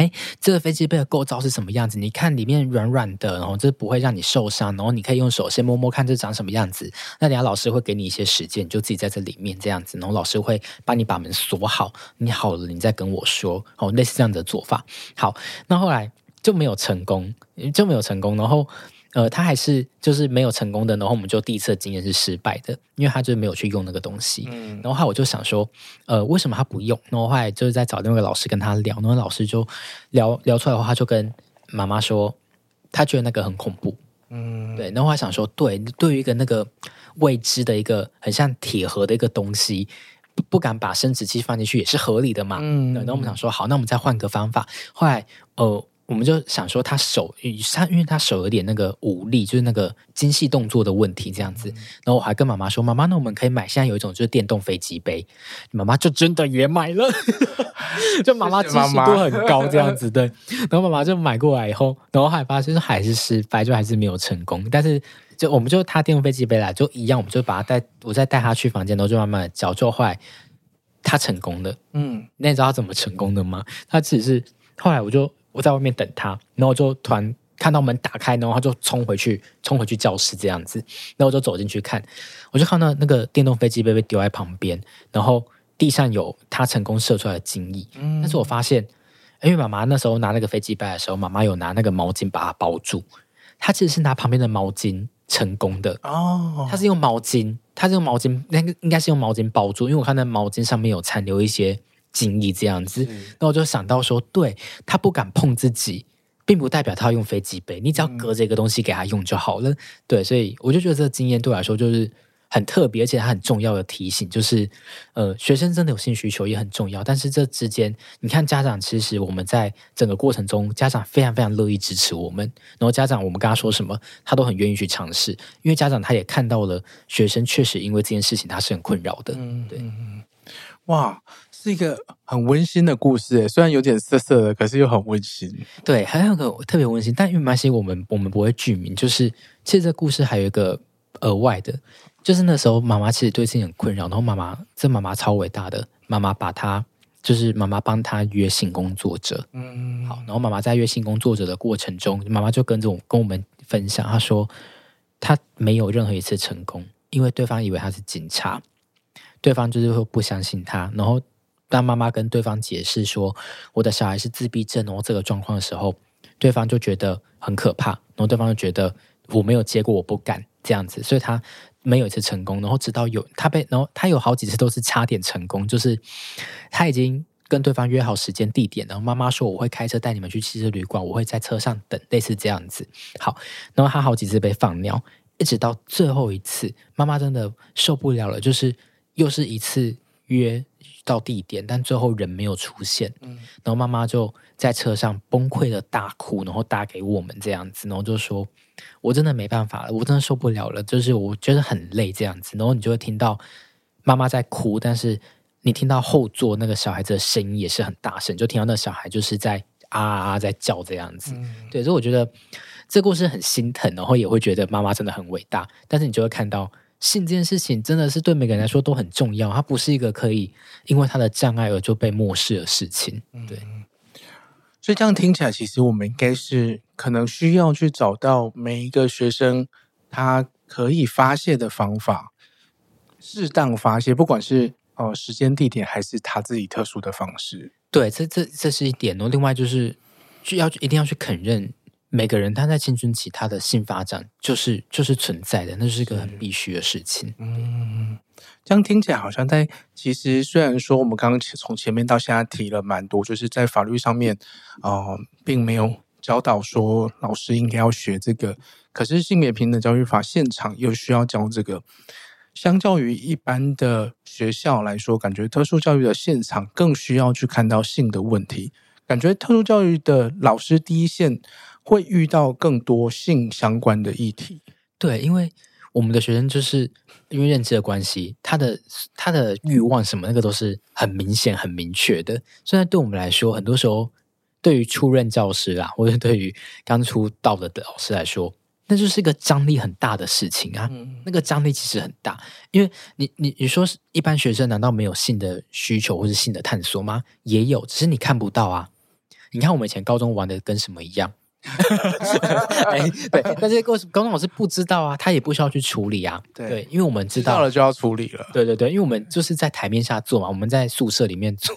哎，这个飞机杯的构造是什么样子？你看里面软软的，然后这不会让你受伤，然后你可以用手先摸摸看这长什么样子。那等下老师会给你一些时间，你就自己在这里面这样子，然后老师会帮你把门锁好。你好了，你再跟我说。哦，类似这样的做法。好，那后来就没有成功，就没有成功，然后。呃，他还是就是没有成功的，然后我们就第一次经验是失败的，因为他就没有去用那个东西。嗯，然后后来我就想说，呃，为什么他不用？然后后来就是在找另外一个老师跟他聊，然后老师就聊聊出来的话，他就跟妈妈说，他觉得那个很恐怖。嗯，对。然后我还想说，对，对于一个那个未知的一个很像铁盒的一个东西，不不敢把生殖器放进去也是合理的嘛。嗯，然后我们想说，好，那我们再换个方法。后来，呃。我们就想说，他手，他因为他手有点那个无力，就是那个精细动作的问题，这样子。然后我还跟妈妈说：“妈妈，那我们可以买，现在有一种就是电动飞机杯。”妈妈就真的也买了，就妈妈知识度很高，这样子对。然后妈妈就买过来以后，然后还发现还是失败，就还是没有成功。但是就我们就他电动飞机杯来，就一样，我们就把他带，我再带他去房间，然后就慢慢的教，就后来他成功的。嗯，那你知道他怎么成功的吗？他只是后来我就。我在外面等他，然后就突然看到门打开，然后他就冲回去，冲回去教室这样子。然后我就走进去看，我就看到那个电动飞机杯被丢在旁边，然后地上有他成功射出来的精液。嗯，但是我发现，因为妈妈那时候拿那个飞机杯的时候，妈妈有拿那个毛巾把它包住，她其实是拿旁边的毛巾成功的哦。她是用毛巾，她是用毛巾，那个应该是用毛巾包住，因为我看那毛巾上面有残留一些。经历这样子，那我就想到说，对，他不敢碰自己，并不代表他要用飞机杯，你只要隔着一个东西给他用就好了。嗯、对，所以我就觉得这个经验对我来说就是很特别，而且它很重要的提醒，就是呃，学生真的有性需求也很重要，但是这之间，你看家长其实我们在整个过程中，家长非常非常乐意支持我们，然后家长我们跟他说什么，他都很愿意去尝试，因为家长他也看到了学生确实因为这件事情他是很困扰的，嗯，对，哇，是一个很温馨的故事，哎虽然有点涩涩的，可是又很温馨。对，还有个特别温馨，但因为没关系，我们我们不会剧名，就是其实这故事还有一个额外的。就是那时候，妈妈其实对自己很困扰，然后妈妈这妈妈超伟大的，妈妈把她就是妈妈帮她约性工作者，嗯，好，然后妈妈在约性工作者的过程中，妈妈就跟着我跟我们分享，她说她没有任何一次成功，因为对方以为她是警察，对方就是会不相信她，然后当妈妈跟对方解释说我的小孩是自闭症，然后这个状况的时候，对方就觉得很可怕，然后对方就觉得我没有结果，我不敢这样子，所以他。没有一次成功，然后直到有他被，然后他有好几次都是差点成功，就是他已经跟对方约好时间地点，然后妈妈说我会开车带你们去汽车旅馆，我会在车上等，类似这样子。好，然后他好几次被放尿，一直到最后一次，妈妈真的受不了了，就是又是一次约到地点，但最后人没有出现，嗯，然后妈妈就在车上崩溃的大哭，然后打给我们这样子，然后就说。我真的没办法了，我真的受不了了，就是我觉得很累这样子，然后你就会听到妈妈在哭，但是你听到后座那个小孩子的声音也是很大声，就听到那小孩就是在啊啊啊在叫这样子，嗯、对，所以我觉得这故事很心疼，然后也会觉得妈妈真的很伟大，但是你就会看到性这件事情真的是对每个人来说都很重要，它不是一个可以因为它的障碍而就被漠视的事情，对。嗯所以这样听起来，其实我们应该是可能需要去找到每一个学生他可以发泄的方法，适当发泄，不管是呃时间地点还是他自己特殊的方式。对，这这这是一点哦。另外就是，就要一定要去肯认。每个人他在青春期他的性发展就是就是存在的，那是一个很必须的事情。嗯，这样听起来好像在其实虽然说我们刚刚从前面到现在提了蛮多，就是在法律上面呃并没有教导说老师应该要学这个，可是性别平等教育法现场又需要教这个。相较于一般的学校来说，感觉特殊教育的现场更需要去看到性的问题，感觉特殊教育的老师第一线。会遇到更多性相关的议题，对，因为我们的学生就是因为认知的关系，他的他的欲望什么那个都是很明显、很明确的。虽然对我们来说，很多时候对于初任教师啊，或者对于刚出道的老师来说，那就是一个张力很大的事情啊。嗯、那个张力其实很大，因为你你你说一般学生难道没有性的需求或是性的探索吗？也有，只是你看不到啊。你看我们以前高中玩的跟什么一样？哎，对，但这些过程高中老师不知道啊，他也不需要去处理啊。对，对，因为我们知道，了就要处理了。对对对，因为我们就是在台面下做嘛，我们在宿舍里面做，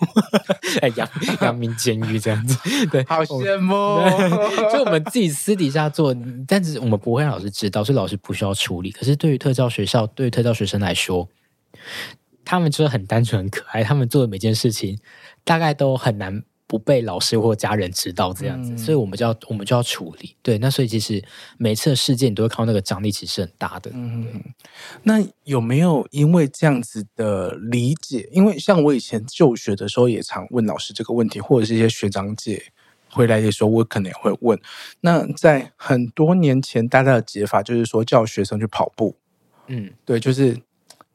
哎，阳 阳明监狱这样子。对，好羡慕哦。就我们自己私底下做，但是我们不会让老师知道，所以老师不需要处理。可是对于特教学校，对于特教学生来说，他们就是很单纯、很可爱，他们做的每件事情大概都很难。不被老师或家人知道这样子，嗯、所以我们就要我们就要处理。对，那所以其实每次的事件你都会看到那个张力其实很大的。嗯，那有没有因为这样子的理解？因为像我以前就学的时候，也常问老师这个问题，或者是一些学长姐回来的时候，我可能也会问。那在很多年前，大家的解法就是说叫学生去跑步。嗯，对，就是。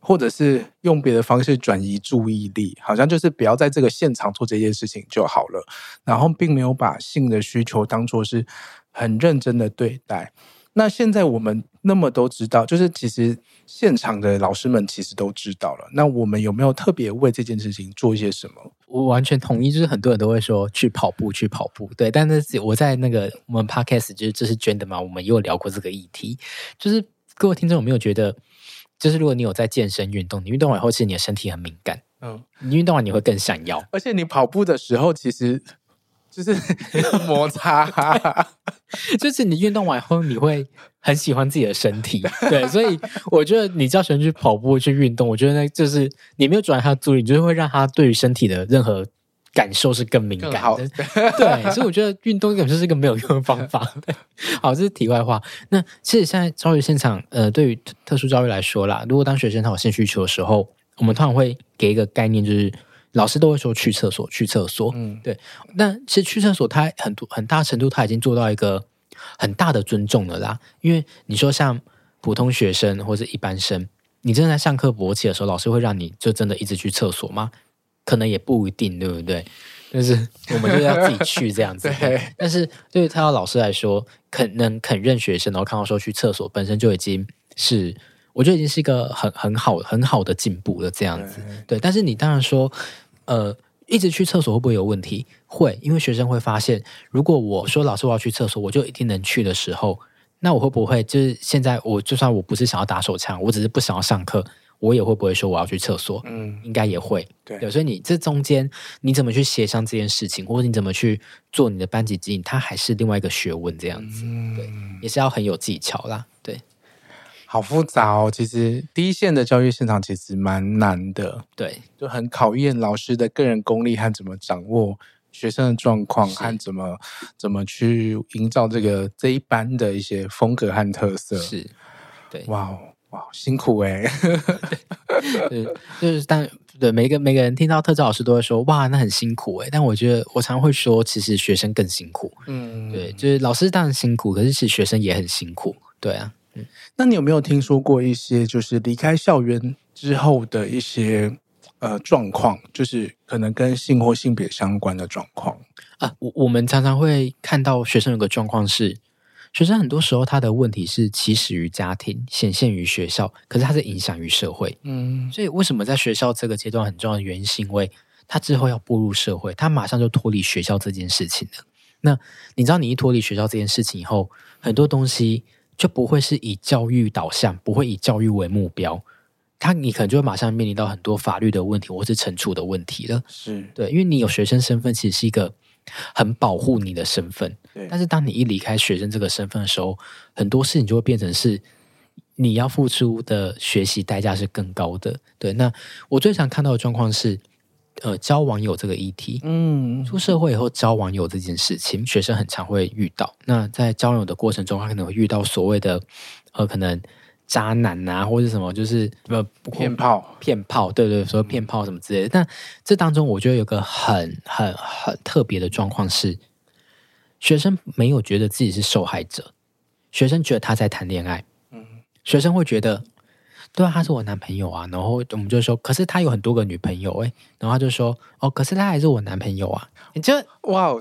或者是用别的方式转移注意力，好像就是不要在这个现场做这件事情就好了。然后并没有把性的需求当作是很认真的对待。那现在我们那么都知道，就是其实现场的老师们其实都知道了。那我们有没有特别为这件事情做一些什么？我完全同意，就是很多人都会说去跑步，去跑步。对，但是我在那个我们 podcast 就是这是捐的嘛？我们也有聊过这个议题。就是各位听众有没有觉得？就是如果你有在健身运动，你运动完以后，其实你的身体很敏感。嗯，你运动完你会更闪耀，而且你跑步的时候，其实就是 摩擦，就是你运动完后，你会很喜欢自己的身体。对，所以我觉得你叫学生去跑步去运动，我觉得那就是你没有转移他的注意力，你就会让他对于身体的任何感受是更敏感的。对，所以我觉得运动根本就是一个没有用的方法。好，这是题外话。那其实现在教育现场，呃，对于特殊教育来说啦，如果当学生他有性需求的时候，我们通常会给一个概念，就是老师都会说去厕所，去厕所。嗯，对。那其实去厕所，他很多很大程度他已经做到一个很大的尊重了啦。因为你说像普通学生或者一般生，你真的在上课勃起的时候，老师会让你就真的一直去厕所吗？可能也不一定，对不对？但是 我们就要自己去这样子。但是对于他的老师来说，肯能肯认学生，然后看到说去厕所本身就已经是。我觉得已经是一个很很好很好的进步了，这样子。对，但是你当然说，呃，一直去厕所会不会有问题？会，因为学生会发现，如果我说老师我要去厕所，我就一定能去的时候，那我会不会就是现在我就算我不是想要打手枪，我只是不想要上课，我也会不会说我要去厕所？嗯，应该也会。对，对，所以你这中间你怎么去协商这件事情，或者你怎么去做你的班级经营，它还是另外一个学问，这样子。对，也是要很有技巧啦。对。好复杂哦，其实第一线的教育现场其实蛮难的，对，就很考验老师的个人功力和怎么掌握学生的状况，和怎么怎么去营造这个这一班的一些风格和特色。是，对，哇哇，辛苦哎，对，就是但对每个每个人听到特教老师都会说哇，那很辛苦哎，但我觉得我常会说，其实学生更辛苦，嗯，对，就是老师当然辛苦，可是其实学生也很辛苦，对啊。那你有没有听说过一些就是离开校园之后的一些呃状况，就是可能跟性或性别相关的状况？啊？我我们常常会看到学生有个状况是，学生很多时候他的问题是起始于家庭，显现于学校，可是他是影响于社会。嗯，所以为什么在学校这个阶段很重要的原因，是因为他之后要步入社会，他马上就脱离学校这件事情了。那你知道，你一脱离学校这件事情以后，很多东西。就不会是以教育导向，不会以教育为目标，他你可能就会马上面临到很多法律的问题或是惩处的问题了。是对，因为你有学生身份，其实是一个很保护你的身份。对，但是当你一离开学生这个身份的时候，很多事情就会变成是你要付出的学习代价是更高的。对，那我最常看到的状况是。呃，交网友这个议题，嗯，出社会以后交网友这件事情，学生很常会遇到。那在交友的过程中，他可能会遇到所谓的呃，可能渣男啊，或者什么，就是呃，骗炮、骗炮，对对，说骗炮什么之类的。但这当中，我觉得有个很很很特别的状况是，学生没有觉得自己是受害者，学生觉得他在谈恋爱，嗯，学生会觉得。对啊，他是我男朋友啊，然后我们就说，可是他有很多个女朋友哎，然后他就说，哦，可是他还是我男朋友啊，你就哇，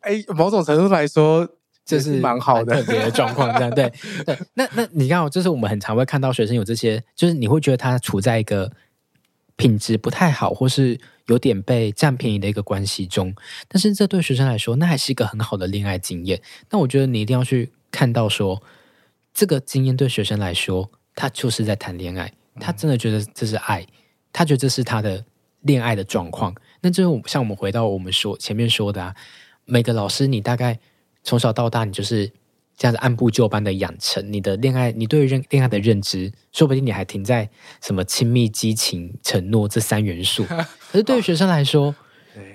哎，某种程度来说，这是蛮好的特别的状况，这样对 对。那那你看，就是我们很常会看到学生有这些，就是你会觉得他处在一个品质不太好，或是有点被占便宜的一个关系中，但是这对学生来说，那还是一个很好的恋爱经验。那我觉得你一定要去看到说，这个经验对学生来说。他就是在谈恋爱，他真的觉得这是爱，他觉得这是他的恋爱的状况。那就是像我们回到我们说前面说的啊，每个老师，你大概从小到大，你就是这样子按部就班的养成你的恋爱，你对认恋恋爱的认知，说不定你还停在什么亲密、激情、承诺这三元素。可是对于学生来说，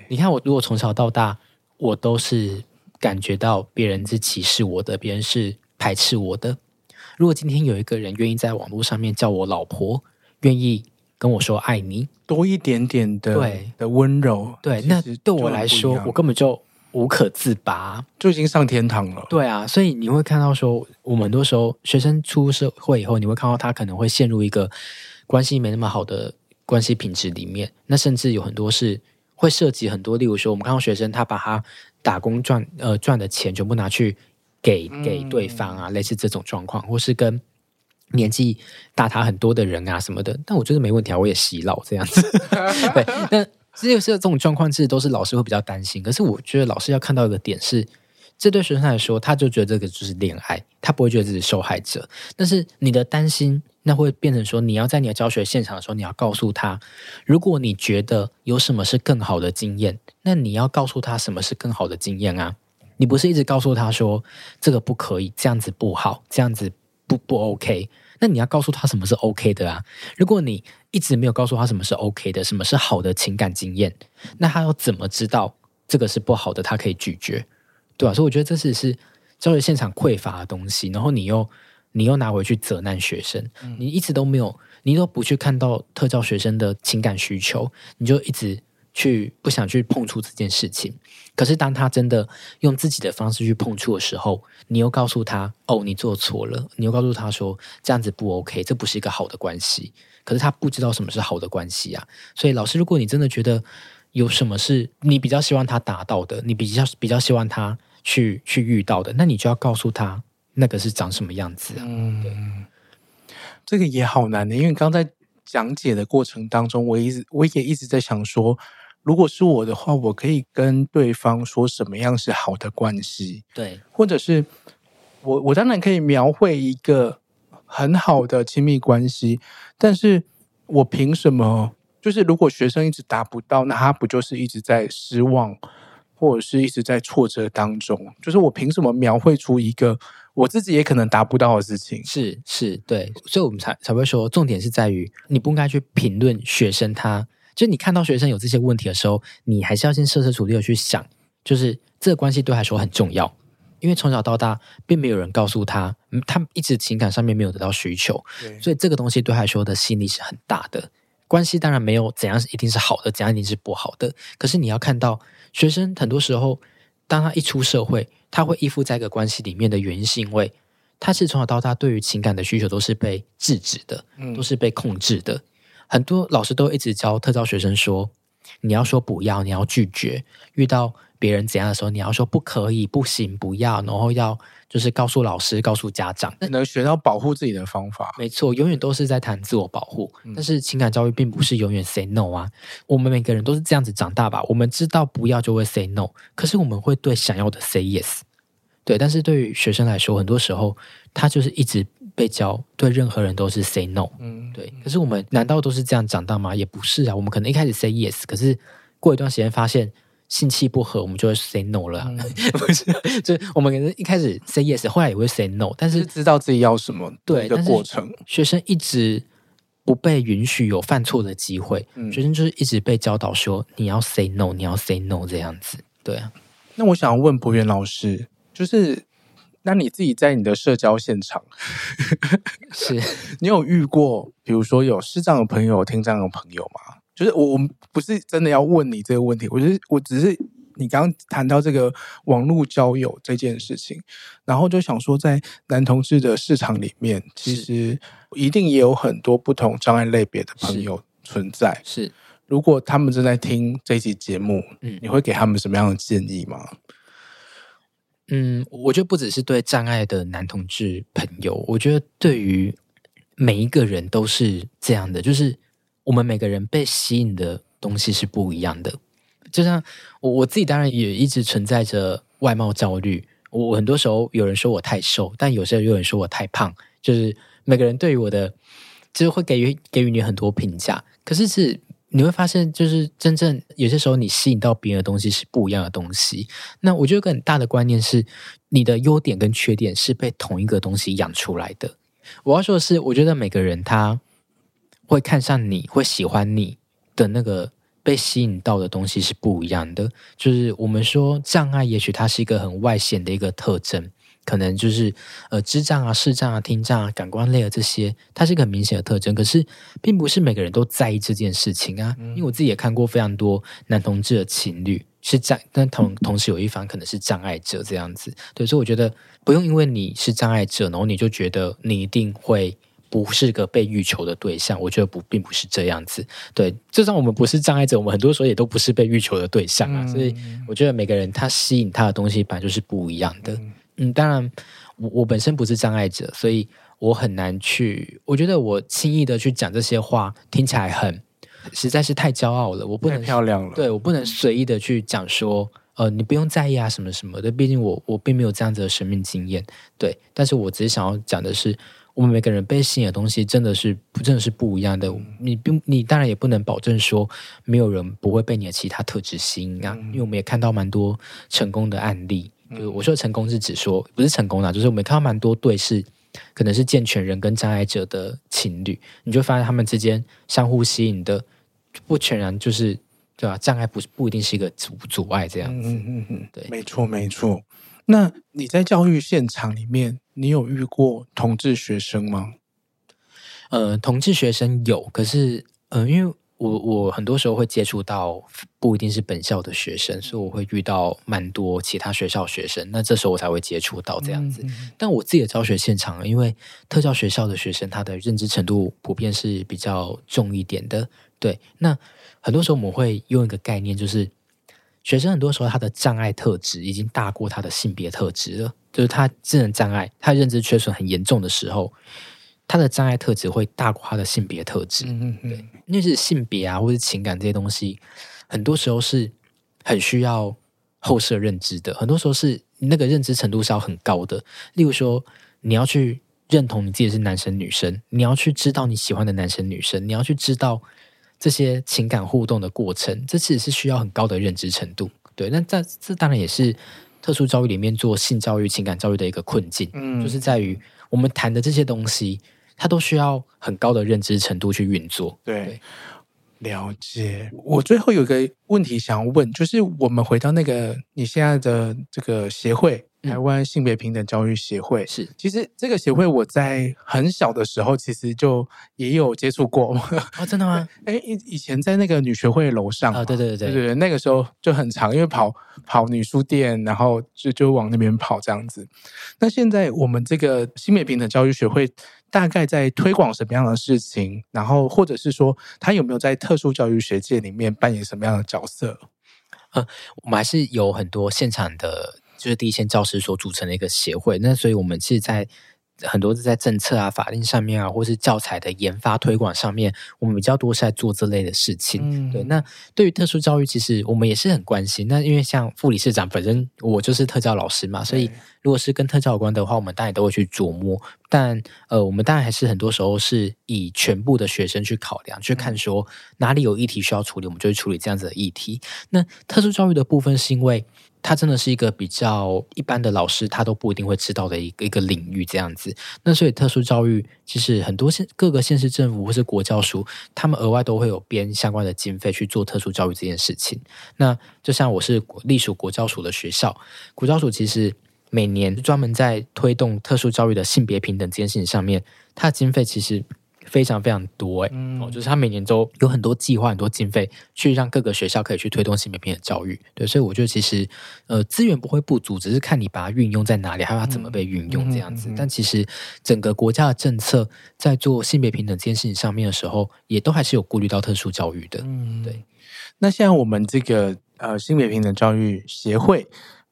你看我如果从小到大，我都是感觉到别人是歧视我的，别人是排斥我的。如果今天有一个人愿意在网络上面叫我老婆，愿意跟我说爱你，多一点点的对的温柔，对，那对我来说，我根本就无可自拔，就已经上天堂了。对啊，所以你会看到说，我们很多时候学生出社会以后，你会看到他可能会陷入一个关系没那么好的关系品质里面，那甚至有很多是会涉及很多，例如说，我们看到学生他把他打工赚呃赚的钱全部拿去。给给对方啊，类似这种状况，或是跟年纪大他很多的人啊什么的，但我觉得没问题啊，我也洗脑这样子。对，那这就是这种状况，其实都是老师会比较担心。可是我觉得老师要看到一个点是，这对学生来说，他就觉得这个就是恋爱，他不会觉得自己是受害者。但是你的担心，那会变成说，你要在你的教学现场的时候，你要告诉他，如果你觉得有什么是更好的经验，那你要告诉他什么是更好的经验啊。你不是一直告诉他说这个不可以，这样子不好，这样子不不 OK？那你要告诉他什么是 OK 的啊？如果你一直没有告诉他什么是 OK 的，什么是好的情感经验，那他要怎么知道这个是不好的？他可以拒绝，对吧、啊？所以我觉得这是是教育现场匮乏的东西，然后你又你又拿回去责难学生，你一直都没有，你都不去看到特教学生的情感需求，你就一直。去不想去碰触这件事情，可是当他真的用自己的方式去碰触的时候，你又告诉他：“哦，你做错了。”你又告诉他说：“这样子不 OK，这不是一个好的关系。”可是他不知道什么是好的关系啊。所以老师，如果你真的觉得有什么是你比较希望他达到的，你比较比较希望他去去遇到的，那你就要告诉他那个是长什么样子啊。嗯，这个也好难的，因为刚在讲解的过程当中，我一直我也一直在想说。如果是我的话，我可以跟对方说什么样是好的关系？对，或者是我我当然可以描绘一个很好的亲密关系，但是我凭什么？就是如果学生一直达不到，那他不就是一直在失望，或者是一直在挫折当中？就是我凭什么描绘出一个我自己也可能达不到的事情？是是，对，所以我们才才会说，重点是在于你不应该去评论学生他。就你看到学生有这些问题的时候，你还是要先设身处地的去想，就是这个关系对他来说很重要，因为从小到大并没有人告诉他，他一直情感上面没有得到需求，所以这个东西对他来说的吸引力是很大的。关系当然没有怎样一定是好的，怎样一定是不好的，可是你要看到学生很多时候，当他一出社会，他会依附在一个关系里面的原因，是因为他是从小到大对于情感的需求都是被制止的，都是被控制的。很多老师都一直教特教学生说：“你要说不要，你要拒绝。遇到别人怎样的时候，你要说不可以、不行、不要，然后要就是告诉老师、告诉家长，能学到保护自己的方法。没错，永远都是在谈自我保护。但是情感教育并不是永远 say no 啊。我们每个人都是这样子长大吧？我们知道不要就会 say no，可是我们会对想要的 say yes。对，但是对于学生来说，很多时候他就是一直。”被教对任何人都是 say no，嗯，对。可是我们难道都是这样长大吗？也不是啊。我们可能一开始 say yes，可是过一段时间发现性气不合，我们就会 say no 了。嗯、不是，就我们可能一开始 say yes，后来也会 say no，但是知道自己要什么，对的过程。学生一直不被允许有犯错的机会，嗯，学生就是一直被教导说你要 say no，你要 say no 这样子。对啊。那我想要问博元老师，就是。那你自己在你的社交现场，是 你有遇过，比如说有视障的朋友、听障的朋友吗？就是我，我们不是真的要问你这个问题，我就是，我只是你刚刚谈到这个网络交友这件事情，然后就想说，在男同志的市场里面，其实一定也有很多不同障碍类别的朋友存在。是，如果他们正在听这期节目，嗯，你会给他们什么样的建议吗？嗯，我觉得不只是对障碍的男同志朋友，我觉得对于每一个人都是这样的，就是我们每个人被吸引的东西是不一样的。就像我我自己，当然也一直存在着外貌焦虑。我很多时候有人说我太瘦，但有时候有人说我太胖，就是每个人对于我的，就是会给予给予你很多评价。可是是。你会发现，就是真正有些时候，你吸引到别人的东西是不一样的东西。那我觉得，一个很大的观念是，你的优点跟缺点是被同一个东西养出来的。我要说的是，我觉得每个人他会看上你，会喜欢你的那个被吸引到的东西是不一样的。就是我们说障碍，也许它是一个很外显的一个特征。可能就是呃，智障啊、视障啊、听障啊、感官类啊这些，它是一个很明显的特征。可是，并不是每个人都在意这件事情啊。因为我自己也看过非常多男同志的情侣是障，但同同时有一方可能是障碍者这样子。对，所以我觉得不用因为你是障碍者，然后你就觉得你一定会不是个被欲求的对象。我觉得不，并不是这样子。对，就算我们不是障碍者，我们很多时候也都不是被欲求的对象啊。所以，我觉得每个人他吸引他的东西，本来就是不一样的。嗯，当然，我我本身不是障碍者，所以我很难去。我觉得我轻易的去讲这些话，听起来很实在是太骄傲了。我不能太漂亮了，对，我不能随意的去讲说，呃，你不用在意啊，什么什么的。毕竟我我并没有这样子的生命经验，对。但是我只是想要讲的是，我们每个人被吸引的东西真的是不真的是不一样的。你并，你当然也不能保证说没有人不会被你的其他特质吸引啊，因为我们也看到蛮多成功的案例。就是我说的成功是指说不是成功啦，就是我们看到蛮多对是可能是健全人跟障碍者的情侣，你就发现他们之间相互吸引的不全然就是对吧？障碍不不一定是一个阻阻碍这样子。嗯嗯嗯，对，没错没错。那你在教育现场里面，你有遇过同志学生吗？呃，同志学生有，可是呃，因为。我我很多时候会接触到不一定是本校的学生，所以我会遇到蛮多其他学校学生。那这时候我才会接触到这样子。嗯、但我自己的教学现场，因为特教学校的学生他的认知程度普遍是比较重一点的。对，那很多时候我们会用一个概念，就是学生很多时候他的障碍特质已经大过他的性别特质了，就是他智能障碍、他认知缺损很严重的时候。他的障碍特质会大过他的性别特质，嗯嗯，对，因为是性别啊，或是情感这些东西，很多时候是很需要后设认知的，很多时候是那个认知程度是要很高的。例如说，你要去认同你自己是男生女生，你要去知道你喜欢的男生女生，你要去知道这些情感互动的过程，这其实是需要很高的认知程度。对，那这这当然也是特殊教育里面做性教育、情感教育的一个困境，嗯，就是在于我们谈的这些东西。它都需要很高的认知程度去运作。对，对，了解。我最后有一个问题想要问，就是我们回到那个你现在的这个协会。台湾性别平等教育协会是，其实这个协会我在很小的时候其实就也有接触过哦，真的吗？哎，以以前在那个女学会楼上啊，对对对对对对，那个时候就很长，因为跑跑女书店，然后就就往那边跑这样子。那现在我们这个性别平等教育协会大概在推广什么样的事情？然后或者是说，他有没有在特殊教育学界里面扮演什么样的角色？呃，我们还是有很多现场的。就是第一线教师所组成的一个协会，那所以我们是在很多是在政策啊、法令上面啊，或是教材的研发推广上面，我们比较多是在做这类的事情。嗯、对，那对于特殊教育，其实我们也是很关心。那因为像副理事长本身，我就是特教老师嘛，所以如果是跟特教有关的话，我们当然都会去琢磨。但呃，我们当然还是很多时候是以全部的学生去考量，去看说哪里有议题需要处理，我们就会处理这样子的议题。那特殊教育的部分是因为。它真的是一个比较一般的老师，他都不一定会知道的一个一个领域这样子。那所以特殊教育其实很多县各个县市政府或是国教署，他们额外都会有编相关的经费去做特殊教育这件事情。那就像我是隶属国教署的学校，国教署其实每年专门在推动特殊教育的性别平等这件事情上面，它的经费其实。非常非常多哎、欸，嗯、哦，就是他每年都有很多计划、很多经费，去让各个学校可以去推动性别平等教育。对，所以我觉得其实呃资源不会不足，只是看你把它运用在哪里，还有它怎么被运用这样子。嗯嗯嗯、但其实整个国家的政策在做性别平等这件事情上面的时候，也都还是有顾虑到特殊教育的。嗯，对。那现在我们这个呃性别平等教育协会，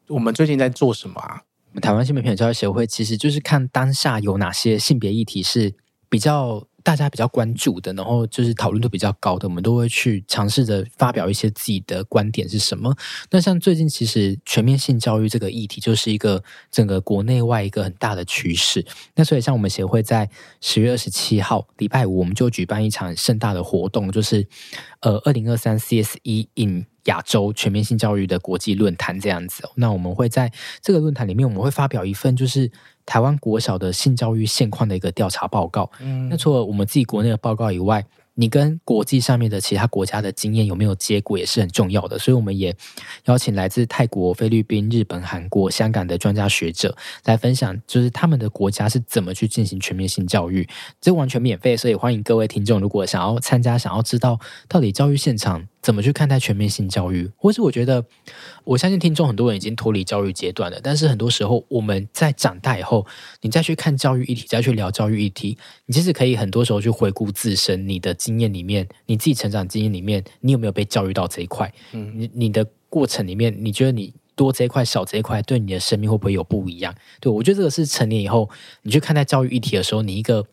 我们最近在做什么啊？台湾性别平等教育协会其实就是看当下有哪些性别议题是比较。大家比较关注的，然后就是讨论度比较高的，我们都会去尝试着发表一些自己的观点是什么。那像最近其实全面性教育这个议题，就是一个整个国内外一个很大的趋势。那所以像我们协会在十月二十七号礼拜五，我们就举办一场盛大的活动，就是呃二零二三 CSE in 亚洲全面性教育的国际论坛这样子。那我们会在这个论坛里面，我们会发表一份就是。台湾国小的性教育现况的一个调查报告。嗯，那除了我们自己国内的报告以外，你跟国际上面的其他国家的经验有没有接轨，也是很重要的。所以我们也邀请来自泰国、菲律宾、日本、韩国、香港的专家学者来分享，就是他们的国家是怎么去进行全面性教育。这完全免费，所以欢迎各位听众，如果想要参加，想要知道到底教育现场。怎么去看待全面性教育？或是我觉得，我相信听众很多人已经脱离教育阶段了。但是很多时候，我们在长大以后，你再去看教育议题，再去聊教育议题，你其实可以很多时候去回顾自身，你的经验里面，你自己成长经验里面，你有没有被教育到这一块？嗯，你你的过程里面，你觉得你多这一块少这一块，对你的生命会不会有不一样？对，我觉得这个是成年以后你去看待教育议题的时候，你一个。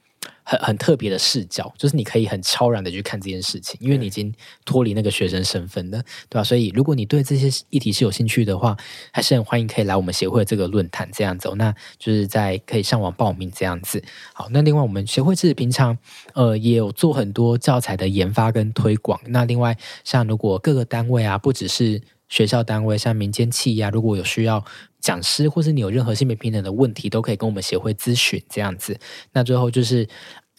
很很特别的视角，就是你可以很超然的去看这件事情，因为你已经脱离那个学生身份了，对吧？所以如果你对这些议题是有兴趣的话，还是很欢迎可以来我们协会这个论坛这样子，那就是在可以上网报名这样子。好，那另外我们协会是平常呃也有做很多教材的研发跟推广。那另外像如果各个单位啊，不只是学校单位，像民间企业啊，如果有需要讲师，或是你有任何性别平等的问题，都可以跟我们协会咨询这样子。那最后就是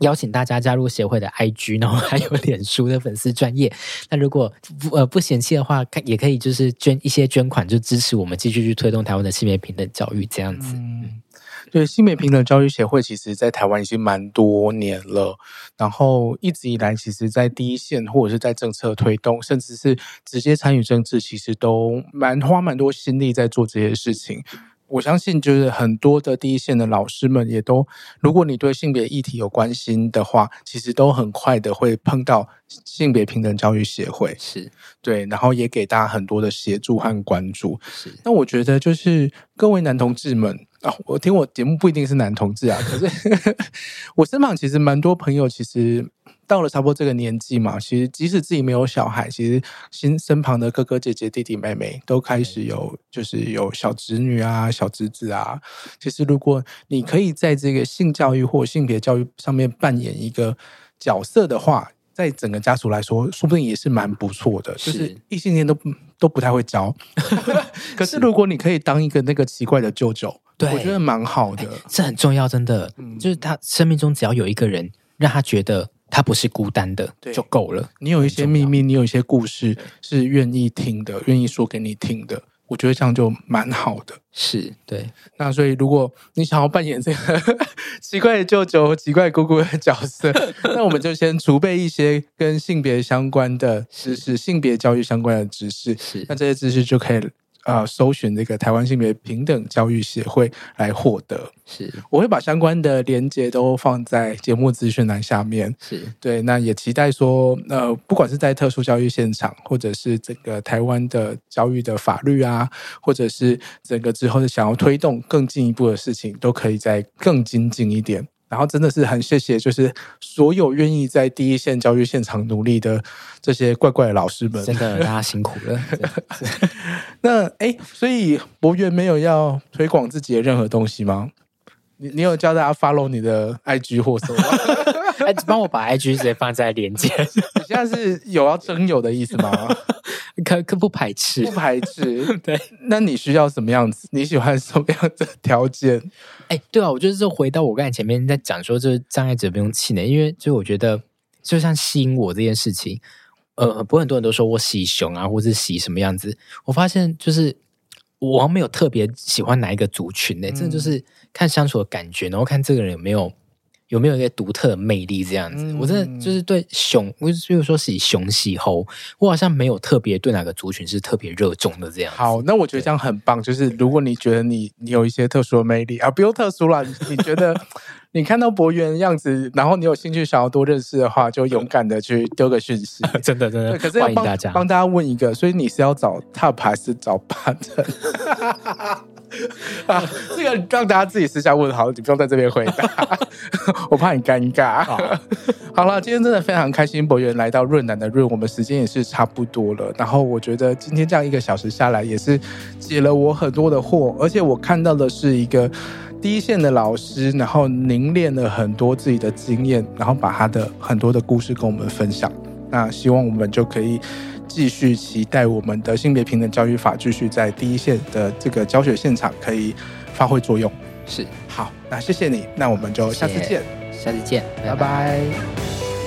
邀请大家加入协会的 IG，然后还有脸书的粉丝专业。那如果不呃不嫌弃的话，也可以就是捐一些捐款，就支持我们继续去推动台湾的性别平等教育这样子。嗯对，性别平等教育协会，其实在台湾已经蛮多年了。然后一直以来，其实，在第一线或者是在政策推动，甚至是直接参与政治，其实都蛮花蛮多心力在做这些事情。我相信，就是很多的第一线的老师们，也都，如果你对性别议题有关心的话，其实都很快的会碰到性别平等教育协会。是对，然后也给大家很多的协助和关注。是，那我觉得，就是各位男同志们。哦，我听我节目不一定是男同志啊，可是 我身旁其实蛮多朋友，其实到了差不多这个年纪嘛，其实即使自己没有小孩，其实身身旁的哥哥姐姐、弟弟妹妹都开始有，就是有小侄女啊、小侄子啊。其实如果你可以在这个性教育或性别教育上面扮演一个角色的话，在整个家族来说，说不定也是蛮不错的。是就是异性恋都都不太会教，可是如果你可以当一个那个奇怪的舅舅。对，我觉得蛮好的，这很重要，真的，嗯，就是他生命中只要有一个人让他觉得他不是孤单的，就够了。你有一些秘密，你有一些故事是愿意听的，愿意说给你听的，我觉得这样就蛮好的。是对，那所以如果你想要扮演这个 奇怪的舅舅、奇怪姑姑的角色，那我们就先储备一些跟性别相关的知识，性别教育相关的知识，是，那这些知识就可以。呃，搜寻这个台湾性别平等教育协会来获得。是，我会把相关的连接都放在节目资讯栏下面。是对，那也期待说，呃，不管是在特殊教育现场，或者是整个台湾的教育的法律啊，或者是整个之后的想要推动更进一步的事情，都可以再更精进一点。然后真的是很谢谢，就是所有愿意在第一线教育现场努力的这些怪怪的老师们，真的大家辛苦了。那哎，所以博源没有要推广自己的任何东西吗？你你有教大家 follow 你的 IG 或什么？哎，帮我把 IG 直接放在连接。你现在是有要征友的意思吗？可可不排斥，不排斥。对，那你需要什么样子？你喜欢什么样的条件？哎，对啊，我就是回到我刚才前面在讲说，这障碍者不用气馁，因为就我觉得，就像吸引我这件事情，呃，不过很多人都说我喜熊啊，或是喜什么样子，我发现就是。我没有特别喜欢哪一个族群呢、欸，真的、嗯、就是看相处的感觉，然后看这个人有没有有没有一个独特的魅力这样子。嗯、我真的就是对熊，我比如说喜熊喜猴，我好像没有特别对哪个族群是特别热衷的这样。好，那我觉得这样很棒，就是如果你觉得你你有一些特殊的魅力啊，不用特殊了，你觉得。你看到博源的样子，然后你有兴趣想要多认识的话，就勇敢的去丢个讯息。真的真的，可是要帮欢迎大家帮大家问一个，所以你是要找 top 还是找 bottom？啊，这个让大家自己私下问好，你不用在这边回答，我怕你尴尬。好，了，今天真的非常开心，博源来到润南的润，我们时间也是差不多了。然后我觉得今天这样一个小时下来，也是解了我很多的惑，而且我看到的是一个。第一线的老师，然后凝练了很多自己的经验，然后把他的很多的故事跟我们分享。那希望我们就可以继续期待我们的性别平等教育法继续在第一线的这个教学现场可以发挥作用。是，好，那谢谢你，那我们就下次见，下次见，拜拜。拜拜。